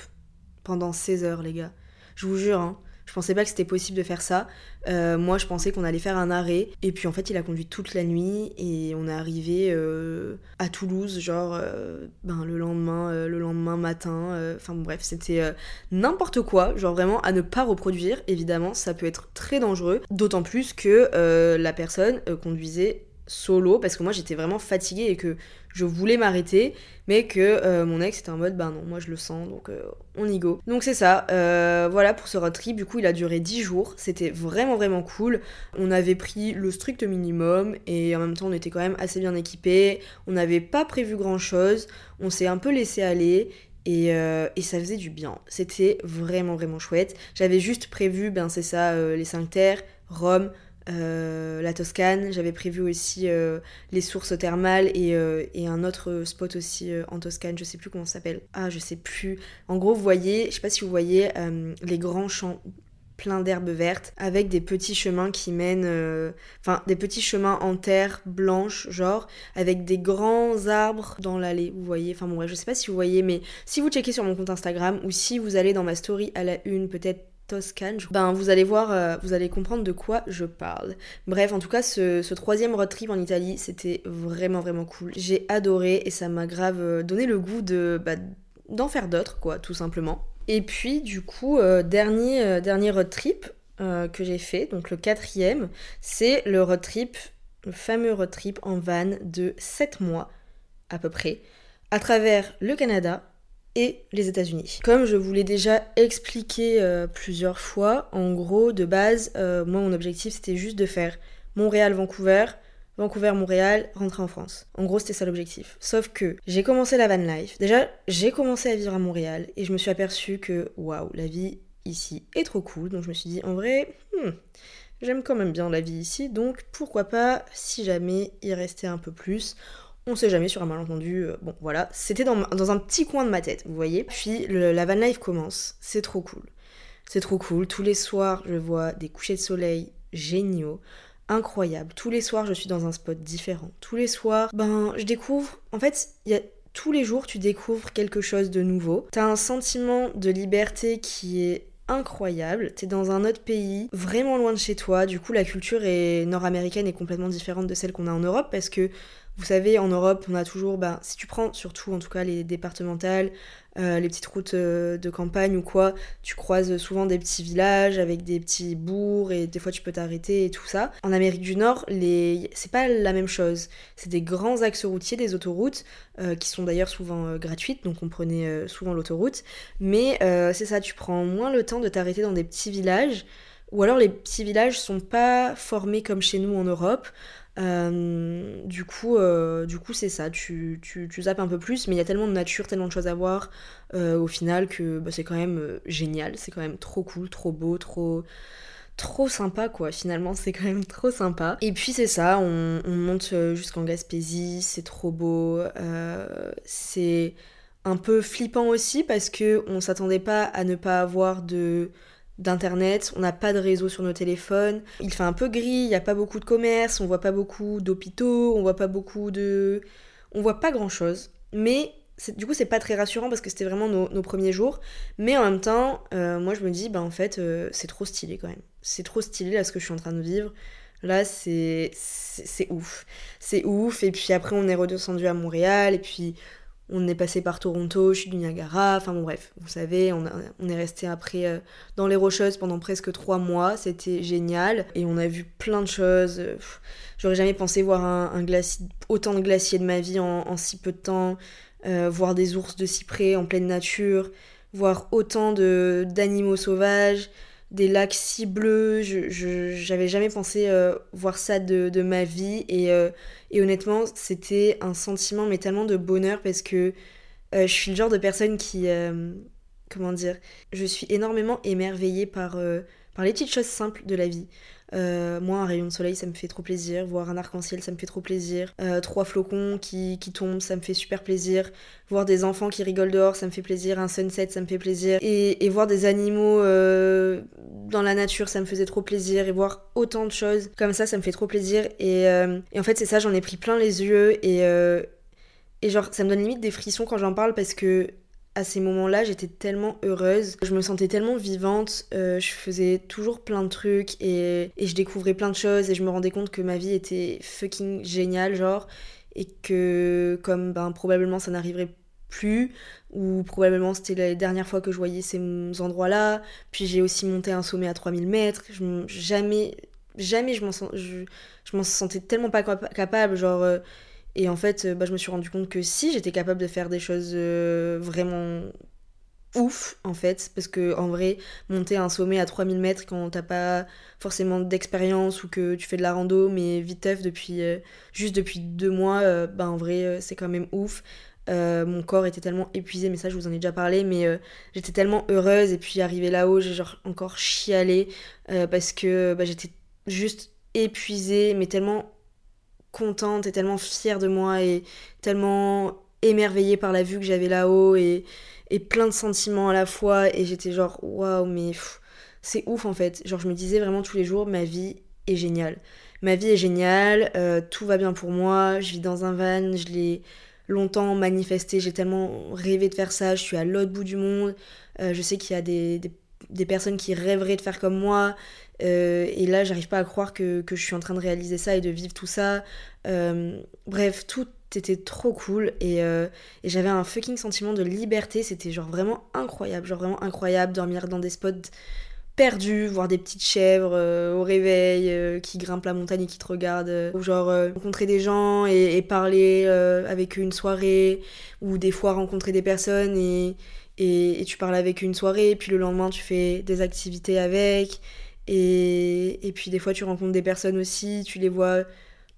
pendant 16 heures, les gars. Je vous jure, hein. Je pensais pas que c'était possible de faire ça. Euh, moi, je pensais qu'on allait faire un arrêt. Et puis, en fait, il a conduit toute la nuit. Et on est arrivé euh, à Toulouse, genre, euh, ben, le lendemain, le lendemain matin. Enfin, bref, c'était n'importe quoi. Genre, vraiment, à ne pas reproduire. Évidemment, ça peut être très dangereux. D'autant plus que la personne conduisait solo. Parce que moi, j'étais vraiment fatiguée et que je voulais m'arrêter, mais que euh, mon ex était en mode bah non, moi je le sens, donc euh, on y go. Donc c'est ça, euh, voilà pour ce road trip. Du coup, il a duré 10 jours, c'était vraiment vraiment cool. On avait pris le strict minimum et en même temps, on était quand même assez bien équipés. On n'avait pas prévu grand chose, on s'est un peu laissé aller. Et, et, ça faisait du bien. C'était vraiment vraiment chouette. J'avais juste prévu, ben c'est ça, les 5 terres, Rome, euh, la Toscane, j'avais prévu aussi euh, les sources thermales et, euh, et, un autre spot aussi en Toscane, je sais plus comment ça s'appelle. Ah, je sais plus. En gros, vous voyez, je sais pas si vous voyez les grands champs pleins d'herbes vertes avec des petits chemins qui mènent enfin des petits chemins en terre blanche genre avec des grands arbres dans l'allée vous voyez enfin bon bref je sais pas si vous voyez mais si vous checkez sur mon compte Instagram ou si vous allez dans ma story à la une peut-être Toscane, ben vous allez voir, euh, vous allez comprendre de quoi je parle. Bref, en tout cas, ce, troisième road trip en Italie, c'était vraiment vraiment cool. J'ai adoré et ça m'a grave euh, donné le goût de bah, d'en faire d'autres, quoi, tout simplement. Et puis, du coup, euh, dernier, dernier road trip que j'ai fait, donc le quatrième, c'est le road trip, le fameux road trip en van de 7 mois à peu près, à travers le Canada, les États-Unis. Comme je vous l'ai déjà expliqué euh, plusieurs fois, en gros, de base, euh, moi, mon objectif, c'était juste de faire Montréal-Vancouver, Vancouver-Montréal, rentrer en France. En gros, c'était ça l'objectif. Sauf que j'ai commencé la van life. Déjà, j'ai commencé à vivre à Montréal et je me suis aperçue que, waouh, la vie ici est trop cool. Donc je me suis dit, en vrai, hmm, j'aime quand même bien la vie ici. Donc pourquoi pas, si jamais, y rester un peu plus on sait jamais sur un malentendu. Euh, bon, voilà, c'était dans, un petit coin de ma tête, vous voyez. Puis la van life commence, c'est trop cool. C'est trop cool. Tous les soirs, je vois des couchers de soleil géniaux, incroyables. Tous les soirs, je suis dans un spot différent. Tous les soirs, ben, je découvre. En fait, y a tous les jours, tu découvres quelque chose de nouveau. T'as un sentiment de liberté qui est incroyable. T'es dans un autre pays, vraiment loin de chez toi. Du coup, la culture nord-américaine est complètement différente de celle qu'on a en Europe parce que vous savez, en Europe, on a toujours, bah, si tu prends surtout en tout cas les départementales, euh, les petites routes euh, de campagne ou quoi, tu croises souvent des petits villages avec des petits bourgs et des fois tu peux t'arrêter et tout ça. En Amérique du Nord, c'est pas la même chose. C'est des grands axes routiers, des autoroutes, euh, qui sont d'ailleurs souvent gratuites, donc on prenait souvent l'autoroute. Mais c'est ça, tu prends moins le temps de t'arrêter dans des petits villages. Ou alors les petits villages sont pas formés comme chez nous en Europe. Euh, du coup, euh, du coup c'est ça, tu, zappes un peu plus, mais il y a tellement de nature, tellement de choses à voir euh, au final que bah, c'est quand même génial, c'est quand même trop cool, trop beau, trop, trop sympa quoi. Finalement c'est quand même trop sympa. Et puis c'est ça. On, monte euh, jusqu'en Gaspésie. C'est trop beau. C'est un peu flippant aussi parce que on s'attendait pas à ne pas avoir de d'internet, on n'a pas de réseau sur nos téléphones, il fait un peu gris, il n'y a pas beaucoup de commerce, on voit pas beaucoup d'hôpitaux, on voit pas beaucoup de... on voit pas grand chose, mais du coup, c'est pas très rassurant parce que c'était vraiment nos, premiers jours. Mais en même temps, euh, moi, je me dis, bah en fait, euh, c'est trop stylé quand même. C'est trop stylé là ce que je suis en train de vivre. Là, c'est ouf. C'est ouf. Et puis après, on est redescendu à Montréal. Et puis, on est passé par Toronto, je suis du Niagara. Enfin bon, bref, vous savez, on, est resté après euh, dans les Rocheuses pendant presque trois mois. C'était génial. Et on a vu plein de choses. J'aurais jamais pensé voir autant de glaciers de ma vie en si peu de temps. Euh, voir des ours de cyprès en pleine nature, voir autant de d'animaux sauvages, des lacs si bleus. Je, j'avais jamais pensé euh, voir ça de, ma vie et, euh, et honnêtement, c'était un sentiment mais tellement de bonheur parce que je suis le genre de personne qui comment dire, je suis énormément émerveillée par par les petites choses simples de la vie. Euh, moi, un rayon de soleil, ça me fait trop plaisir. Voir un arc-en-ciel, ça me fait trop plaisir. Euh, trois flocons qui, qui, tombent, ça me fait super plaisir. Voir des enfants qui rigolent dehors, ça me fait plaisir. Un sunset, ça me fait plaisir. Et, voir des animaux euh, dans la nature, ça me faisait trop plaisir. Et voir autant de choses comme ça, ça me fait trop plaisir. Et, et en fait, c'est ça, j'en ai pris plein les yeux. Et, et genre, ça me donne limite des frissons quand j'en parle parce que à ces moments-là, j'étais tellement heureuse, je me sentais tellement vivante, euh, je faisais toujours plein de trucs et, je découvrais plein de choses et je me rendais compte que ma vie était fucking géniale, genre, et que comme ben, probablement ça n'arriverait plus, ou probablement c'était la dernière fois que je voyais ces endroits-là, puis j'ai aussi monté un sommet à 3000 mètres, jamais, jamais je m'en je, je sentais tellement pas capable, genre... Euh, et en fait, euh, bah, je me suis rendu compte que si j'étais capable de faire des choses euh, vraiment ouf en fait. Parce que en vrai monter un sommet à 3000 mètres quand t'as pas forcément d'expérience ou que tu fais de la rando mais viteuf depuis euh, juste depuis deux mois bah en vrai c'est quand même ouf. Mon corps était tellement épuisé mais ça je vous en ai déjà parlé mais j'étais tellement heureuse. Et puis arrivé là-haut j'ai genre encore chialé parce que bah, j'étais juste épuisée mais tellement contente et tellement fière de moi et tellement émerveillée par la vue que j'avais là-haut et, et, plein de sentiments à la fois. Et j'étais genre waouh mais c'est ouf en fait. Genre je me disais vraiment tous les jours ma vie est géniale. Ma vie est géniale euh, tout va bien pour moi je vis dans un van je l'ai longtemps manifesté j'ai tellement rêvé de faire ça je suis à l'autre bout du monde. Euh, je sais qu'il y a des, personnes qui rêveraient de faire comme moi euh, et là, j'arrive pas à croire que, je suis en train de réaliser ça et de vivre tout ça. Euh, bref, tout était trop cool euh, et, j'avais un fucking sentiment de liberté. C'était genre vraiment incroyable, genre vraiment incroyable. Dormir dans des spots perdus, voir des petites chèvres au réveil qui grimpent la montagne et qui te regardent. ou genre rencontrer des gens et, parler avec eux une soirée. Ou des fois rencontrer des personnes et, et, tu parles avec eux une soirée. Puis le lendemain, tu fais des activités avec. Et, et, puis des fois tu rencontres des personnes aussi, tu les vois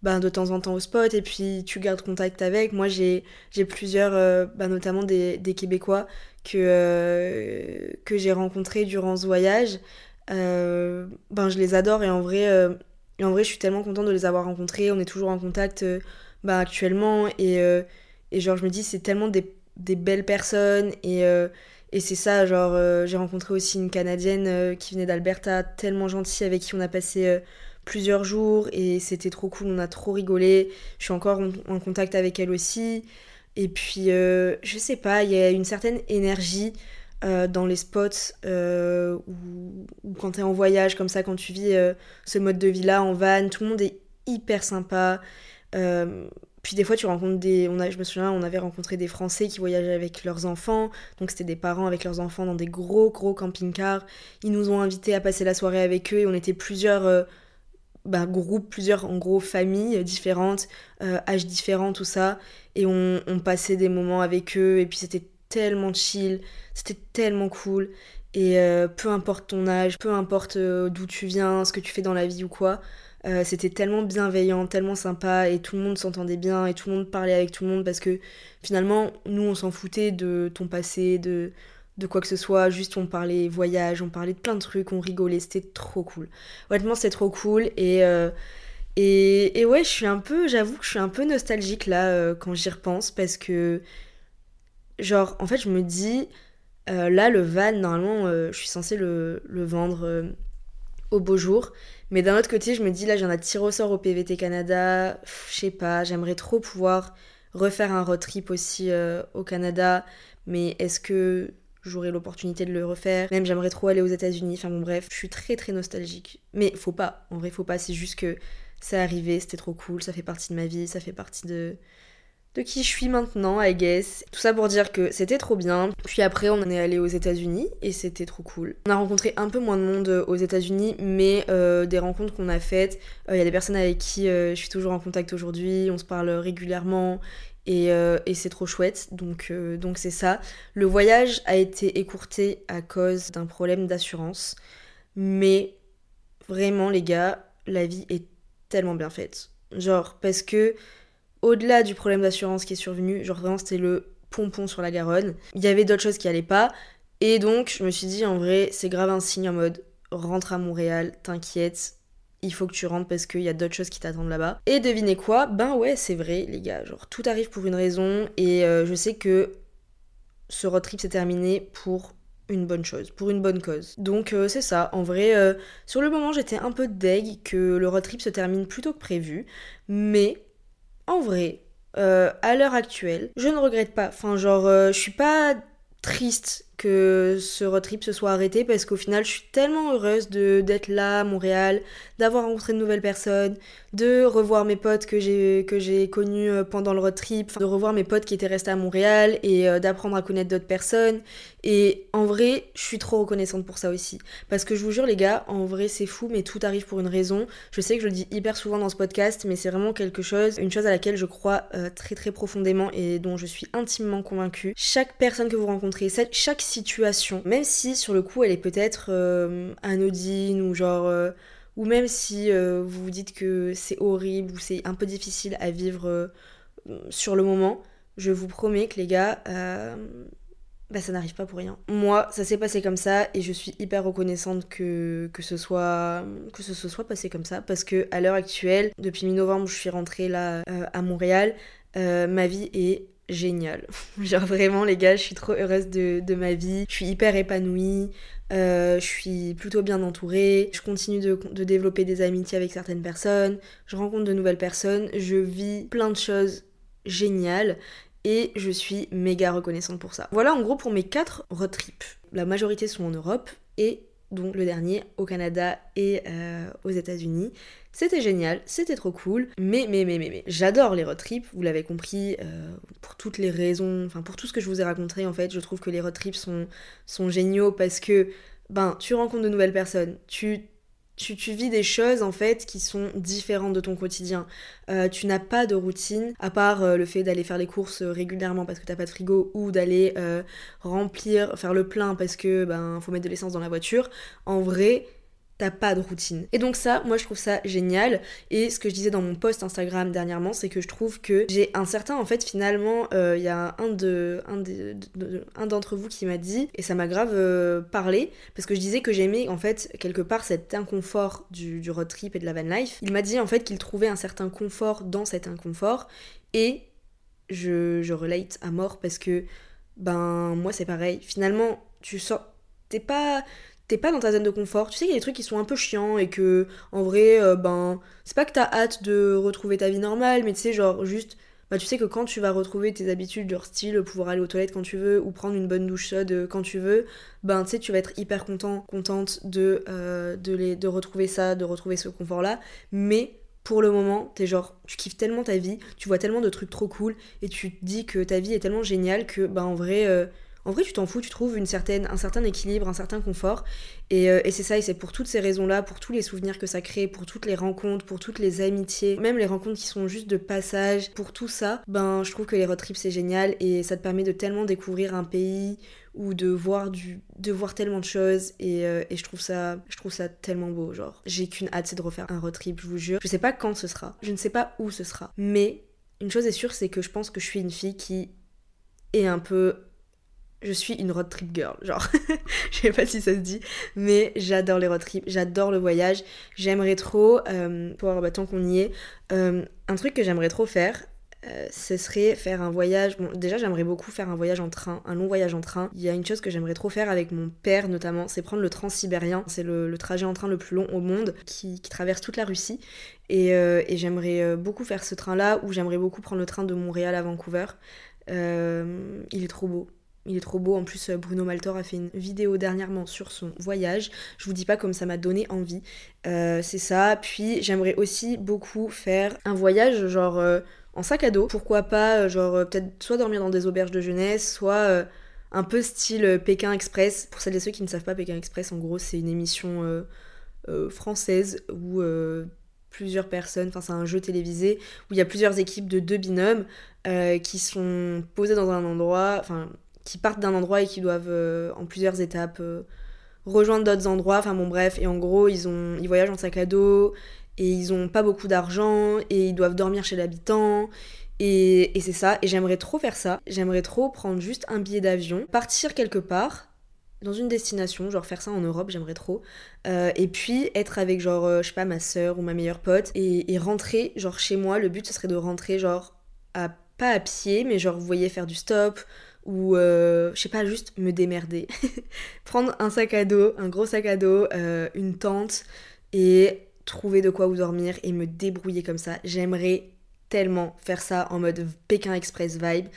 ben, de temps en temps au spot et puis tu gardes contact avec. Moi j'ai plusieurs, euh, ben, notamment des, Québécois que, euh, que j'ai rencontrés durant ce voyage. Euh, ben, je les adore et en vrai, et en vrai je suis tellement contente de les avoir rencontrés. On est toujours en contact ben, actuellement et, et genre je me dis c'est tellement des, des, belles personnes et et c'est ça, genre, euh, j'ai rencontré aussi une Canadienne euh, qui venait d'Alberta, tellement gentille, avec qui on a passé euh, plusieurs jours et c'était trop cool, on a trop rigolé. Je suis encore en, contact avec elle aussi. Et puis, je sais pas, il y a une certaine énergie dans les spots ou quand t'es en voyage comme ça, quand tu vis ce mode de vie là en van, tout le monde est hyper sympa. Puis des fois, tu rencontres des. On a, je me souviens, on avait rencontré des Français qui voyageaient avec leurs enfants. Donc, c'était des parents avec leurs enfants dans des gros, gros camping-cars. Ils nous ont invités à passer la soirée avec eux et on était plusieurs euh, bah, groupes, plusieurs, en gros, familles différentes, euh, âges différents, tout ça. Et on, passait des moments avec eux et puis c'était tellement chill, c'était tellement cool. Et euh, peu importe ton âge, peu importe d'où tu viens, ce que tu fais dans la vie ou quoi, euh, c'était tellement bienveillant, tellement sympa et tout le monde s'entendait bien et tout le monde parlait avec tout le monde parce que finalement, nous, on s'en foutait de ton passé, de, de quoi que ce soit, juste on parlait voyage, on parlait de plein de trucs, on rigolait, c'était trop cool. Honnêtement, c'était trop cool et, euh, et, et, ouais, un peu, j'avoue que je suis un peu nostalgique là euh, quand j'y repense parce que, genre, en fait, je me dis, là, le van, normalement, je suis censée le vendre au beau jour. Mais d'un autre côté, je me dis, là, j'en ai tiré au sort au PVT Canada, je sais pas, j'aimerais trop pouvoir refaire un road trip aussi au Canada, mais est-ce que j'aurai l'opportunité de le refaire? Même j'aimerais trop aller aux États-Unis. Enfin bon, bref, je suis très très nostalgique. Mais faut pas, en vrai, faut pas. C'est juste que c'est arrivé, c'était trop cool, ça fait partie de ma vie, ça fait partie de de qui je suis maintenant, I guess. Tout ça pour dire que c'était trop bien. Puis après, on est allé aux États-Unis et c'était trop cool. On a rencontré un peu moins de monde aux États-Unis, mais euh, des rencontres qu'on a faites. Il euh, y a des personnes avec qui euh, je suis toujours en contact aujourd'hui, on se parle régulièrement. Euh, et, c'est trop chouette, euh, donc c'est ça. Le voyage a été écourté à cause d'un problème d'assurance, mais vraiment les gars, la vie est tellement bien faite. Genre parce que au-delà du problème d'assurance qui est survenu, genre vraiment c'était le pompon sur la Garonne. Il y avait d'autres choses qui allaient pas, et donc je me suis dit en vrai c'est grave un signe en mode rentre à Montréal, t'inquiète, il faut que tu rentres parce qu'il y a d'autres choses qui t'attendent là-bas. Et devinez quoi? Ben ouais, c'est vrai, les gars. Genre, tout arrive pour une raison. Et euh, je sais que ce road trip s'est terminé pour une bonne chose, pour une bonne cause. Donc euh, c'est ça. En vrai, euh, sur le moment, j'étais un peu deg que le road trip se termine plus tôt que prévu. Mais en vrai, à l'heure actuelle, je ne regrette pas. Enfin, genre, je suis pas triste que ce road trip se soit arrêté parce qu'au final je suis tellement heureuse de d'être là à Montréal, d'avoir rencontré de nouvelles personnes, de revoir mes potes que j'ai que j'ai connus euh, pendant le road trip, de revoir mes potes qui étaient restés à Montréal et euh, d'apprendre à connaître d'autres personnes et en vrai, je suis trop reconnaissante pour ça aussi parce que je vous jure les gars, en vrai c'est fou mais tout arrive pour une raison. Je sais que je le dis hyper souvent dans ce podcast mais c'est vraiment quelque chose, une chose à laquelle je crois euh, très très profondément et dont je suis intimement convaincue. Chaque personne que vous rencontrez, chaque situation, même si sur le coup elle est peut-être euh, anodine ou genre euh, ou même si euh, vous vous dites que c'est horrible ou c'est un peu difficile à vivre sur le moment, je vous promets que les gars, bah, ça n'arrive pas pour rien. Moi, ça s'est passé comme ça et je suis hyper reconnaissante que, que, ce, soit, que ce soit passé comme ça parce que à l'heure actuelle, depuis mi-novembre, je suis rentrée là à Montréal, ma vie est génial. Genre vraiment les gars, je suis trop heureuse de, ma vie, je suis hyper épanouie, euh, je suis plutôt bien entourée, je continue de, de, développer des amitiés avec certaines personnes, je rencontre de nouvelles personnes, je vis plein de choses géniales et je suis méga reconnaissante pour ça. Voilà en gros pour mes quatre road. La majorité sont en Europe et donc le dernier au Canada et euh, aux États-Unis. C'était génial, c'était trop cool, mais, mais, mais, mais, mais, j'adore les road trips, vous l'avez compris, euh, pour toutes les raisons, enfin pour tout ce que je vous ai raconté en fait, je trouve que les road trips sont, sont géniaux parce que, ben, tu rencontres de nouvelles personnes, tu tu, vis des choses en fait qui sont différentes de ton quotidien. Euh, tu n'as pas de routine, à part euh, le fait d'aller faire les courses euh, régulièrement parce que t'as pas de frigo ou d'aller remplir, faire le plein parce que ben faut mettre de l'essence dans la voiture. En vrai, t'as pas de routine. Et donc ça, moi je trouve ça génial. Et ce que je disais dans mon post Instagram dernièrement, c'est que je trouve que j'ai un certain, en fait, finalement, euh, il y a un de, un de, un d'entre vous qui m'a dit, et ça m'a grave euh, parlé, parce que je disais que j'aimais en fait quelque part cet inconfort du, road trip et de la van life. Il m'a dit en fait qu'il trouvait un certain confort dans cet inconfort, et je, je relate à mort parce que ben moi c'est pareil. Finalement, tu sors, t'es pas t'es pas dans ta zone de confort. Tu sais qu'il y a des trucs qui sont un peu chiants et que, en vrai, euh, ben, c'est pas que t'as hâte de retrouver ta vie normale, mais tu sais, genre, juste, bah, tu sais que quand tu vas retrouver tes habitudes, leur style, pouvoir aller aux toilettes quand tu veux ou prendre une bonne douche chaude euh, quand tu veux, ben, tu sais, tu vas être hyper content, contente de, euh, de, retrouver ça, de retrouver ce confort-là, mais pour le moment, t'es genre, tu kiffes tellement ta vie, tu vois tellement de trucs trop cool, et tu te dis que ta vie est tellement géniale que, ben, en vrai, en vrai, tu t'en fous, tu trouves une certaine, un certain équilibre, un certain confort. Euh, et, c'est ça, et c'est pour toutes ces raisons-là, pour tous les souvenirs que ça crée, pour toutes les rencontres, pour toutes les amitiés, même les rencontres qui sont juste de passage, pour tout ça, ben je trouve que les road trips c'est génial et ça te permet de tellement découvrir un pays ou de voir du de voir tellement de choses et, euh, et, je trouve ça je trouve ça tellement beau genre. J'ai qu'une hâte c'est de refaire un road trip je vous jure. Je sais pas quand ce sera je ne sais pas où ce sera. Mais une chose est sûre c'est que je pense que je suis une fille qui est un peu je suis une road trip girl, genre, je sais pas si ça se dit, mais j'adore les road trips, j'adore le voyage, j'aimerais trop, euh, pour bah, tant qu'on y est, euh, un truc que j'aimerais trop faire, euh, ce serait faire un voyage. Bon, déjà, j'aimerais beaucoup faire un voyage en train, un long voyage en train. Il y a une chose que j'aimerais trop faire avec mon père, notamment, c'est prendre le transsibérien. C'est le, trajet en train le plus long au monde qui, traverse toute la Russie. Et, et j'aimerais beaucoup faire ce train-là, ou j'aimerais beaucoup prendre le train de Montréal à Vancouver. il est trop beau. Il est trop beau. En plus, Bruno Maltor a fait une vidéo dernièrement sur son voyage. Je vous dis pas comme ça m'a donné envie. Euh, c'est ça. Puis j'aimerais aussi beaucoup faire un voyage genre euh, en sac à dos. Pourquoi pas, euh, genre peut-être soit dormir dans des auberges de jeunesse, soit un peu style Pékin Express. Pour celles et ceux qui ne savent pas, Pékin Express, en gros, c'est une émission française où plusieurs personnes, enfin c'est un jeu télévisé où il y a plusieurs équipes de deux binômes qui sont posées dans un endroit, enfin qui partent d'un endroit et qui doivent euh, en plusieurs étapes euh, rejoindre d'autres endroits. Enfin bon bref, et en gros ils, ont, ils voyagent en sac à dos et ils ont pas beaucoup d'argent et ils doivent dormir chez l'habitant. Et, et c'est ça, et j'aimerais trop faire ça. J'aimerais trop prendre juste un billet d'avion, partir quelque part, dans une destination, genre faire ça en Europe, j'aimerais trop. Euh, et puis être avec genre, je sais pas, ma soeur ou ma meilleure pote et, et, rentrer genre chez moi. Le but ce serait de rentrer genre à, pas à pied, mais genre vous voyez faire du stop, ou euh, je sais pas, juste me démerder. Prendre un sac à dos, un gros sac à dos, euh, une tente et trouver de quoi vous dormir et me débrouiller comme ça. J'aimerais tellement faire ça en mode Pékin Express vibe.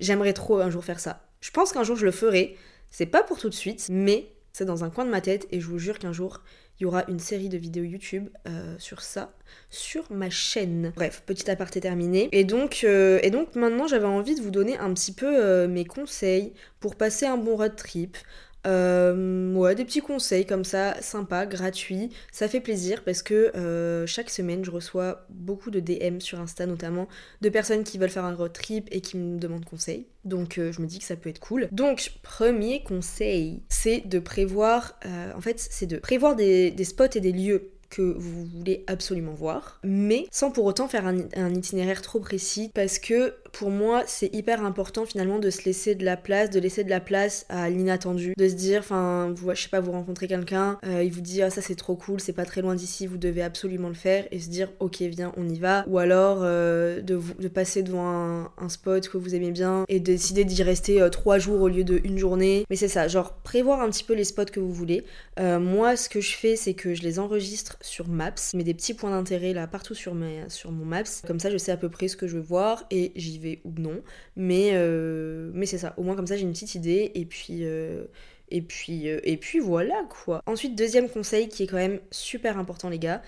J'aimerais trop un jour faire ça. Je pense qu'un jour je le ferai. C'est pas pour tout de suite, mais c'est dans un coin de ma tête et je vous jure qu'un jour il y aura une série de vidéos YouTube euh, sur ça sur ma chaîne. Bref, petit aparté terminé. Et donc, euh, et donc maintenant j'avais envie de vous donner un petit peu euh, mes conseils pour passer un bon road trip, euh, ouais, des petits conseils comme ça, sympa, gratuits. Ça fait plaisir parce que euh, chaque semaine, je reçois beaucoup de DM sur Insta notamment de personnes qui veulent faire un road trip et qui me demandent conseil. Donc euh, je me dis que ça peut être cool. Donc premier conseil, c'est de prévoir, en fait, c'est de prévoir des spots et des lieux que vous voulez absolument voir, mais sans pour autant faire un, itinéraire trop précis, parce que pour moi c'est hyper important finalement de se laisser de la place, de laisser de la place à l'inattendu, de se dire, enfin, je sais pas, vous rencontrez quelqu'un, euh, il vous dit ah ça c'est trop cool, c'est pas très loin d'ici, vous devez absolument le faire, et se dire ok viens on y va, ou alors euh, de, passer devant un, spot que vous aimez bien et décider d'y rester euh, trois jours au lieu de une journée, mais c'est ça, genre prévoir un petit peu les spots que vous voulez. moi ce que je fais c'est que je les enregistre sur Maps. Mets des petits points d'intérêt là partout sur, sur mon Maps. Comme ça, je sais à peu près ce que je veux voir et j'y ou non. Mais, euh, mais c'est ça. Au moins, comme ça, j'ai une petite idée. Et puis. Euh, et puis, euh, et puis voilà quoi. Ensuite, deuxième conseil qui est quand même super important les gars,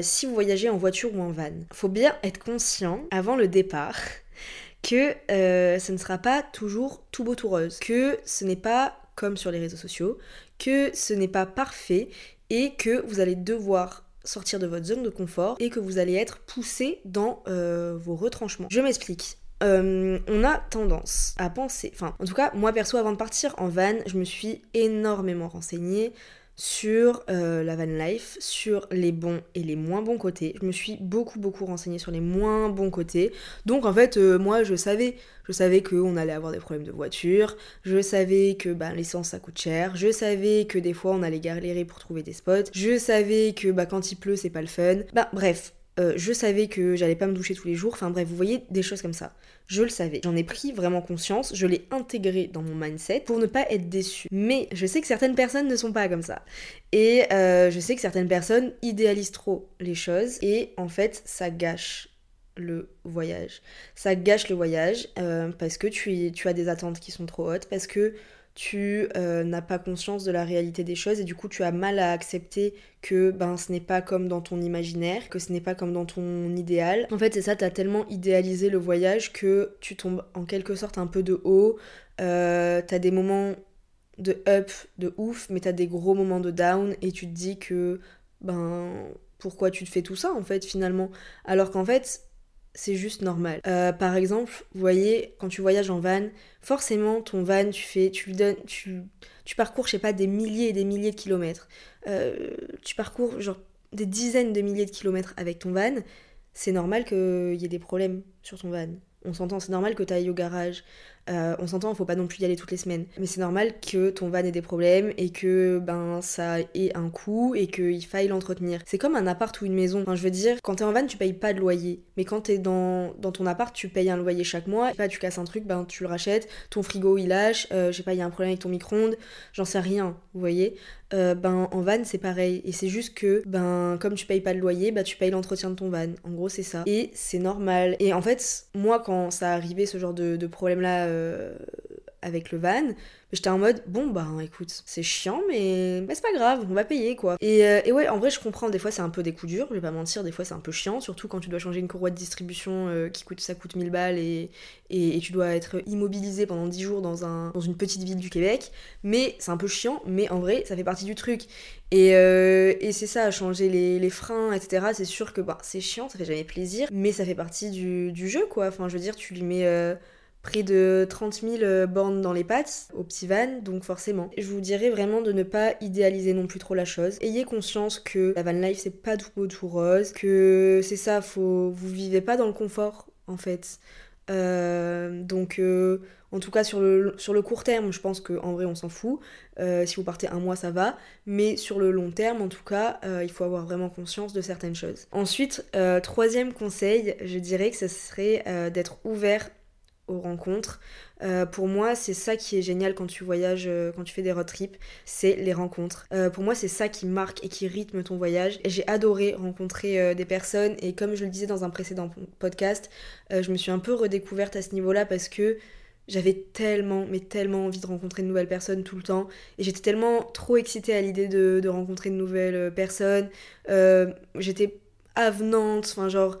si vous voyagez en voiture ou en van, faut bien être conscient avant le départ que ce ne sera pas toujours tout beau tout rose, que ce n'est pas comme sur les réseaux sociaux, que ce n'est pas parfait et que vous allez devoir sortir de votre zone de confort et que vous allez être poussé dans vos retranchements. Je m'explique. Euh, on a tendance à penser, enfin en tout cas moi perso avant de partir en van, je me suis énormément renseignée sur euh, la van life, sur les bons et les moins bons côtés. Je me suis beaucoup beaucoup renseignée sur les moins bons côtés. Donc en fait, euh, moi je savais, je savais qu'on allait avoir des problèmes de voiture, je savais que bah, l'essence ça coûte cher, je savais que des fois on allait galérer pour trouver des spots, je savais que bah, quand il pleut c'est pas le fun. Bah bref, euh, je savais que j'allais pas me doucher tous les jours, enfin bref, vous voyez des choses comme ça. Je le savais, j'en ai pris vraiment conscience, je l'ai intégré dans mon mindset pour ne pas être déçu. Mais je sais que certaines personnes ne sont pas comme ça. Et euh, je sais que certaines personnes idéalisent trop les choses et en fait ça gâche le voyage. Ça gâche le voyage euh, parce que tu, tu as des attentes qui sont trop hautes, parce que tu euh, n'as pas conscience de la réalité des choses et du coup tu as mal à accepter que ben ce n'est pas comme dans ton imaginaire, que ce n'est pas comme dans ton idéal. En fait c'est ça, tu as tellement idéalisé le voyage que tu tombes en quelque sorte un peu de haut, euh, tu as des moments de up, de ouf, mais tu as des gros moments de down et tu te dis que ben pourquoi tu te fais tout ça en fait finalement? Alors qu'en fait c'est juste normal. Euh, par exemple, vous voyez, quand tu voyages en van, forcément ton van, tu fais, tu donnes, tu, parcours, je sais pas, des milliers et des milliers de kilomètres. Euh, tu parcours genre des dizaines de milliers de kilomètres avec ton van. C'est normal qu'il y ait des problèmes sur ton van. On s'entend, c'est normal que tu ailles au garage. on s'entend, faut pas non plus y aller toutes les semaines. Mais c'est normal que ton van ait des problèmes et que ben ça ait un coût et qu'il faille l'entretenir. C'est comme un appart ou une maison. Enfin, je veux dire, quand t'es en van, tu payes pas de loyer. Mais quand t'es dans, dans ton appart, tu payes un loyer chaque mois. Pas, tu casses un truc, ben tu le rachètes. Ton frigo il lâche. je sais pas, il y a un problème avec ton micro-ondes. J'en sais rien, vous voyez. ben en van c'est pareil et c'est juste que ben comme tu payes pas de loyer bah tu payes l'entretien de ton van en gros c'est ça et c'est normal et en fait moi quand ça arrivait ce genre de, problème là avec le van, j'étais en mode bon bah écoute, c'est chiant mais bah, c'est pas grave, on va payer quoi. Et, euh, et, ouais, en vrai je comprends, des fois c'est un peu des coups durs, je vais pas mentir, des fois c'est un peu chiant, surtout quand tu dois changer une courroie de distribution euh, qui coûte ça coûte 1000 balles et, et, tu dois être immobilisé pendant 10 jours dans, un, dans une petite ville du Québec. Mais c'est un peu chiant, mais en vrai ça fait partie du truc. Et, euh, et c'est ça, changer les, les freins, etc. C'est sûr que bah, c'est chiant, ça fait jamais plaisir, mais ça fait partie du, du jeu quoi. Enfin je veux dire, tu lui mets près de 30 000 euh, bornes dans les pattes au petit van, donc forcément. Je vous dirais vraiment de ne pas idéaliser non plus trop la chose. Ayez conscience que la van life c'est pas tout beau tout rose, que c'est ça, faut vous vivez pas dans le confort en fait. Euh, donc euh, en tout cas sur le, sur le court terme, je pense qu'en vrai on s'en fout. si vous partez un mois ça va, mais sur le long terme en tout cas, il faut avoir vraiment conscience de certaines choses. Ensuite, troisième conseil, je dirais que ce serait d'être ouvert aux rencontres. Euh, pour moi, c'est ça qui est génial quand tu voyages, euh, quand tu fais des road trips, c'est les rencontres. Euh, pour moi, c'est ça qui marque et qui rythme ton voyage. Et j'ai adoré rencontrer des personnes. Et comme je le disais dans un précédent podcast, je me suis un peu redécouverte à ce niveau-là parce que j'avais tellement, mais tellement envie de rencontrer de nouvelles personnes tout le temps. Et j'étais tellement trop excitée à l'idée de, de, rencontrer de nouvelles personnes. j'étais avenante, enfin genre,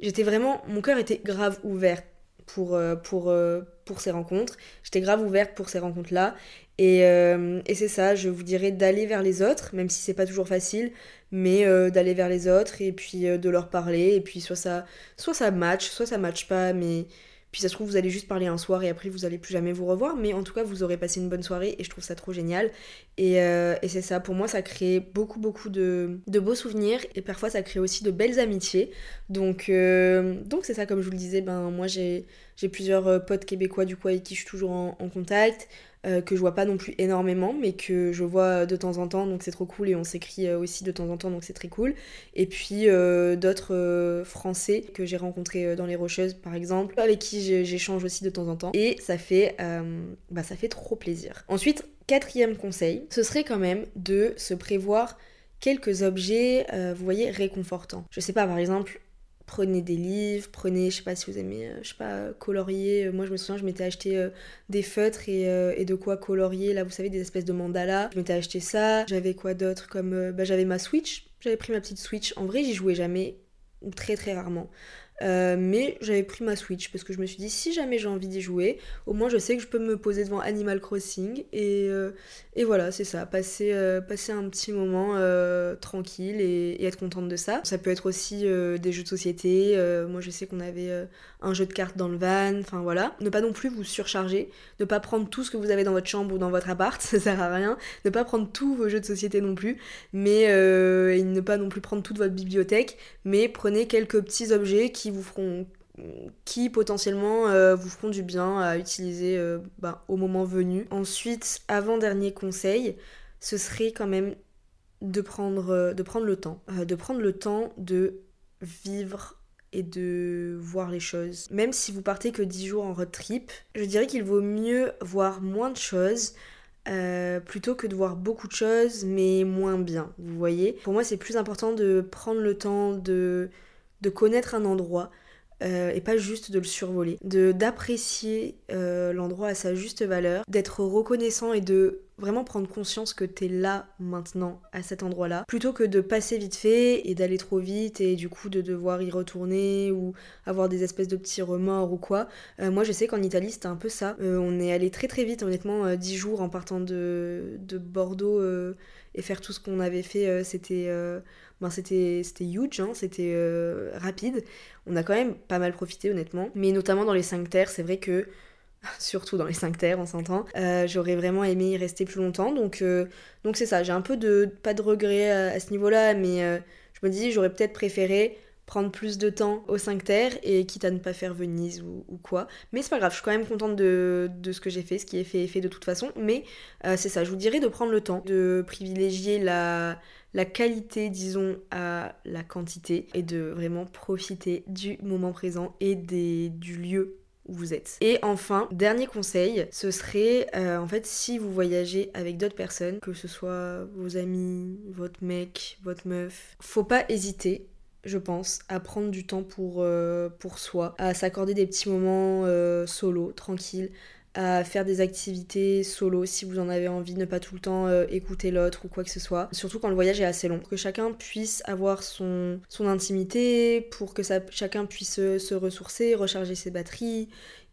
j'étais vraiment, mon cœur était grave ouvert pour, euh, euh, pour ces rencontres. J'étais grave ouverte pour ces rencontres-là. Et, euh, et c'est ça, je vous dirais d'aller vers les autres, même si c'est pas toujours facile, mais d'aller vers les autres et puis de leur parler. Et puis soit ça, soit ça match, soit ça match pas, mais puis ça se trouve, vous allez juste parler un soir et après vous allez plus jamais vous revoir. Mais en tout cas, vous aurez passé une bonne soirée et je trouve ça trop génial. Et, et c'est ça, pour moi, ça crée beaucoup, beaucoup de, beaux souvenirs et parfois ça crée aussi de belles amitiés. Donc, donc c'est ça, comme je vous le disais, ben moi j'ai j'ai plusieurs euh, potes québécois du coup avec qui je suis toujours en, contact, euh, que je vois pas non plus énormément, mais que je vois de temps en temps, donc c'est trop cool, et on s'écrit euh, aussi de temps en temps, donc c'est très cool. Et puis d'autres Français que j'ai rencontrés dans les Rocheuses par exemple, avec qui j'échange aussi de temps en temps, et ça fait, bah, ça fait trop plaisir. Ensuite, quatrième conseil, ce serait quand même de se prévoir quelques objets, vous voyez, réconfortants. Je sais pas, par exemple, prenez des livres, prenez, je sais pas si vous aimez, euh, je sais pas, colorier. Euh, moi, je me souviens, je m'étais acheté euh, des feutres et, de quoi colorier. Là, vous savez, des espèces de mandalas. Je m'étais acheté ça. J'avais quoi d'autre comme. bah, j'avais ma Switch. J'avais pris ma petite Switch. En vrai, j'y jouais jamais, ou très très rarement. Euh, mais j'avais pris ma Switch parce que je me suis dit si jamais j'ai envie d'y jouer, au moins je sais que je peux me poser devant Animal Crossing et, euh, et voilà, c'est ça, passer, euh, passer un petit moment tranquille et, être contente de ça. Ça peut être aussi des jeux de société, moi je sais qu'on avait un jeu de cartes dans le van, enfin voilà. Ne pas non plus vous surcharger, ne pas prendre tout ce que vous avez dans votre chambre ou dans votre appart, ça sert à rien, ne pas prendre tous vos jeux de société non plus, mais et ne pas non plus prendre toute votre bibliothèque, mais prenez quelques petits objets qui qui vous feront qui potentiellement euh, vous feront du bien à utiliser euh, bah, au moment venu. Ensuite, avant-dernier conseil, ce serait quand même de prendre, euh, de prendre le temps. de prendre le temps de vivre et de voir les choses. Même si vous partez que 10 jours en road trip, je dirais qu'il vaut mieux voir moins de choses plutôt que de voir beaucoup de choses mais moins bien, vous voyez. Pour moi c'est plus important de prendre le temps de de connaître un endroit euh, et pas juste de le survoler, de d'apprécier euh, l'endroit à sa juste valeur, d'être reconnaissant et de vraiment prendre conscience que t'es là maintenant à cet endroit-là, plutôt que de passer vite fait et d'aller trop vite et du coup de devoir y retourner ou avoir des espèces de petits remords ou quoi. Euh, moi je sais qu'en Italie c'était un peu ça. on est allé très très vite, honnêtement, 10 jours en partant de, de Bordeaux et faire tout ce qu'on avait fait, c'était ben c'était huge, hein, c'était euh, rapide. On a quand même pas mal profité honnêtement. Mais notamment dans les 5 terres, c'est vrai que surtout dans les 5 terres, on s'entend. Euh, j'aurais vraiment aimé y rester plus longtemps. Donc euh, c'est ça, j'ai un peu de pas de regrets à, ce niveau-là, mais je me dis j'aurais peut-être préféré prendre plus de temps aux 5 terres et quitte à ne pas faire Venise ou, quoi. Mais c'est pas grave, je suis quand même contente de, ce que j'ai fait, ce qui est fait est fait de toute façon. Mais euh, c'est ça, je vous dirais de prendre le temps, de privilégier la, la qualité, disons, à la quantité et de vraiment profiter du moment présent et des, du lieu où vous êtes. Et enfin, dernier conseil, ce serait euh, en fait si vous voyagez avec d'autres personnes, que ce soit vos amis, votre mec, votre meuf, faut pas hésiter je pense, à prendre du temps pour, euh, pour soi, à s'accorder des petits moments euh, solo, tranquilles, à faire des activités solo si vous en avez envie, ne pas tout le temps euh, écouter l'autre ou quoi que ce soit. Surtout quand le voyage est assez long, que chacun puisse avoir son, son intimité, pour que chacun puisse se ressourcer, recharger ses batteries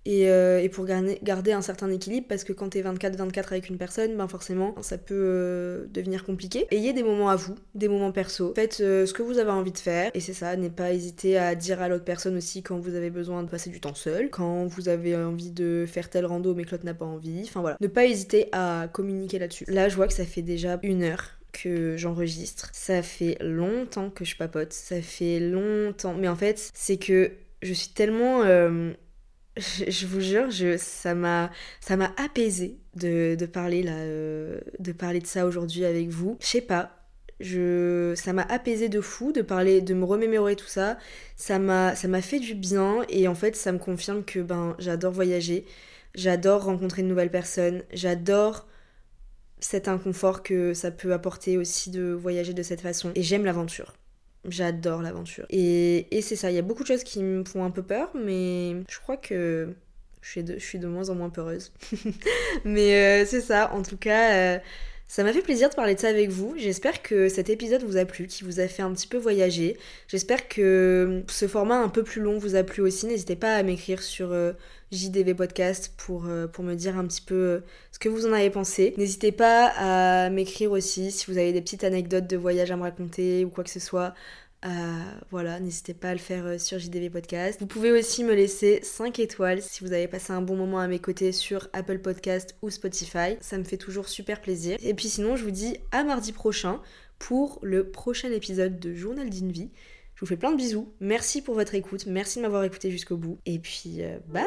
euh, et, pour garder, un certain équilibre parce que quand t'es 24-24 avec une personne, ben forcément ça peut euh, devenir compliqué. Ayez des moments à vous, des moments perso. Faites euh, ce que vous avez envie de faire et c'est ça, n'hésitez pas à dire à l'autre personne aussi quand vous avez besoin de passer du temps seul, quand vous avez envie de faire tel rando mais que l'autre n'a pas envie. Enfin voilà, ne pas hésiter à communiquer là-dessus. Là je vois que ça fait déjà une heure que j'enregistre. Ça fait longtemps que je papote, ça fait longtemps. Mais en fait, c'est que je suis tellement je, vous jure, ça m'a ça m'a apaisé de, de, parler là, euh, de parler de ça aujourd'hui avec vous. Je sais pas, ça m'a apaisé de fou de parler, de me remémorer tout ça. Ça m'a ça m'a fait du bien et en fait ça me confirme que ben j'adore voyager, j'adore rencontrer de nouvelles personnes, j'adore cet inconfort que ça peut apporter aussi de voyager de cette façon et j'aime l'aventure. J'adore l'aventure. Et, c'est ça, il y a beaucoup de choses qui me font un peu peur, mais je crois que je suis de, je suis moins en moins peureuse. mais euh, c'est ça, en tout cas, euh, ça m'a fait plaisir de parler de ça avec vous. J'espère que cet épisode vous a plu, qui vous a fait un petit peu voyager. J'espère que ce format un peu plus long vous a plu aussi. N'hésitez pas à m'écrire sur euh, JDV Podcast pour, euh, pour me dire un petit peu euh, ce que vous en avez pensé. N'hésitez pas à m'écrire aussi si vous avez des petites anecdotes de voyage à me raconter ou quoi que ce soit. Euh, voilà, n'hésitez pas à le faire sur JDV Podcast. Vous pouvez aussi me laisser 5 étoiles si vous avez passé un bon moment à mes côtés sur Apple Podcast ou Spotify. Ça me fait toujours super plaisir. Et puis sinon, je vous dis à mardi prochain pour le prochain épisode de Journal d'une. Je vous fais plein de bisous. Merci pour votre écoute. Merci de m'avoir écouté jusqu'au bout. Et puis, bye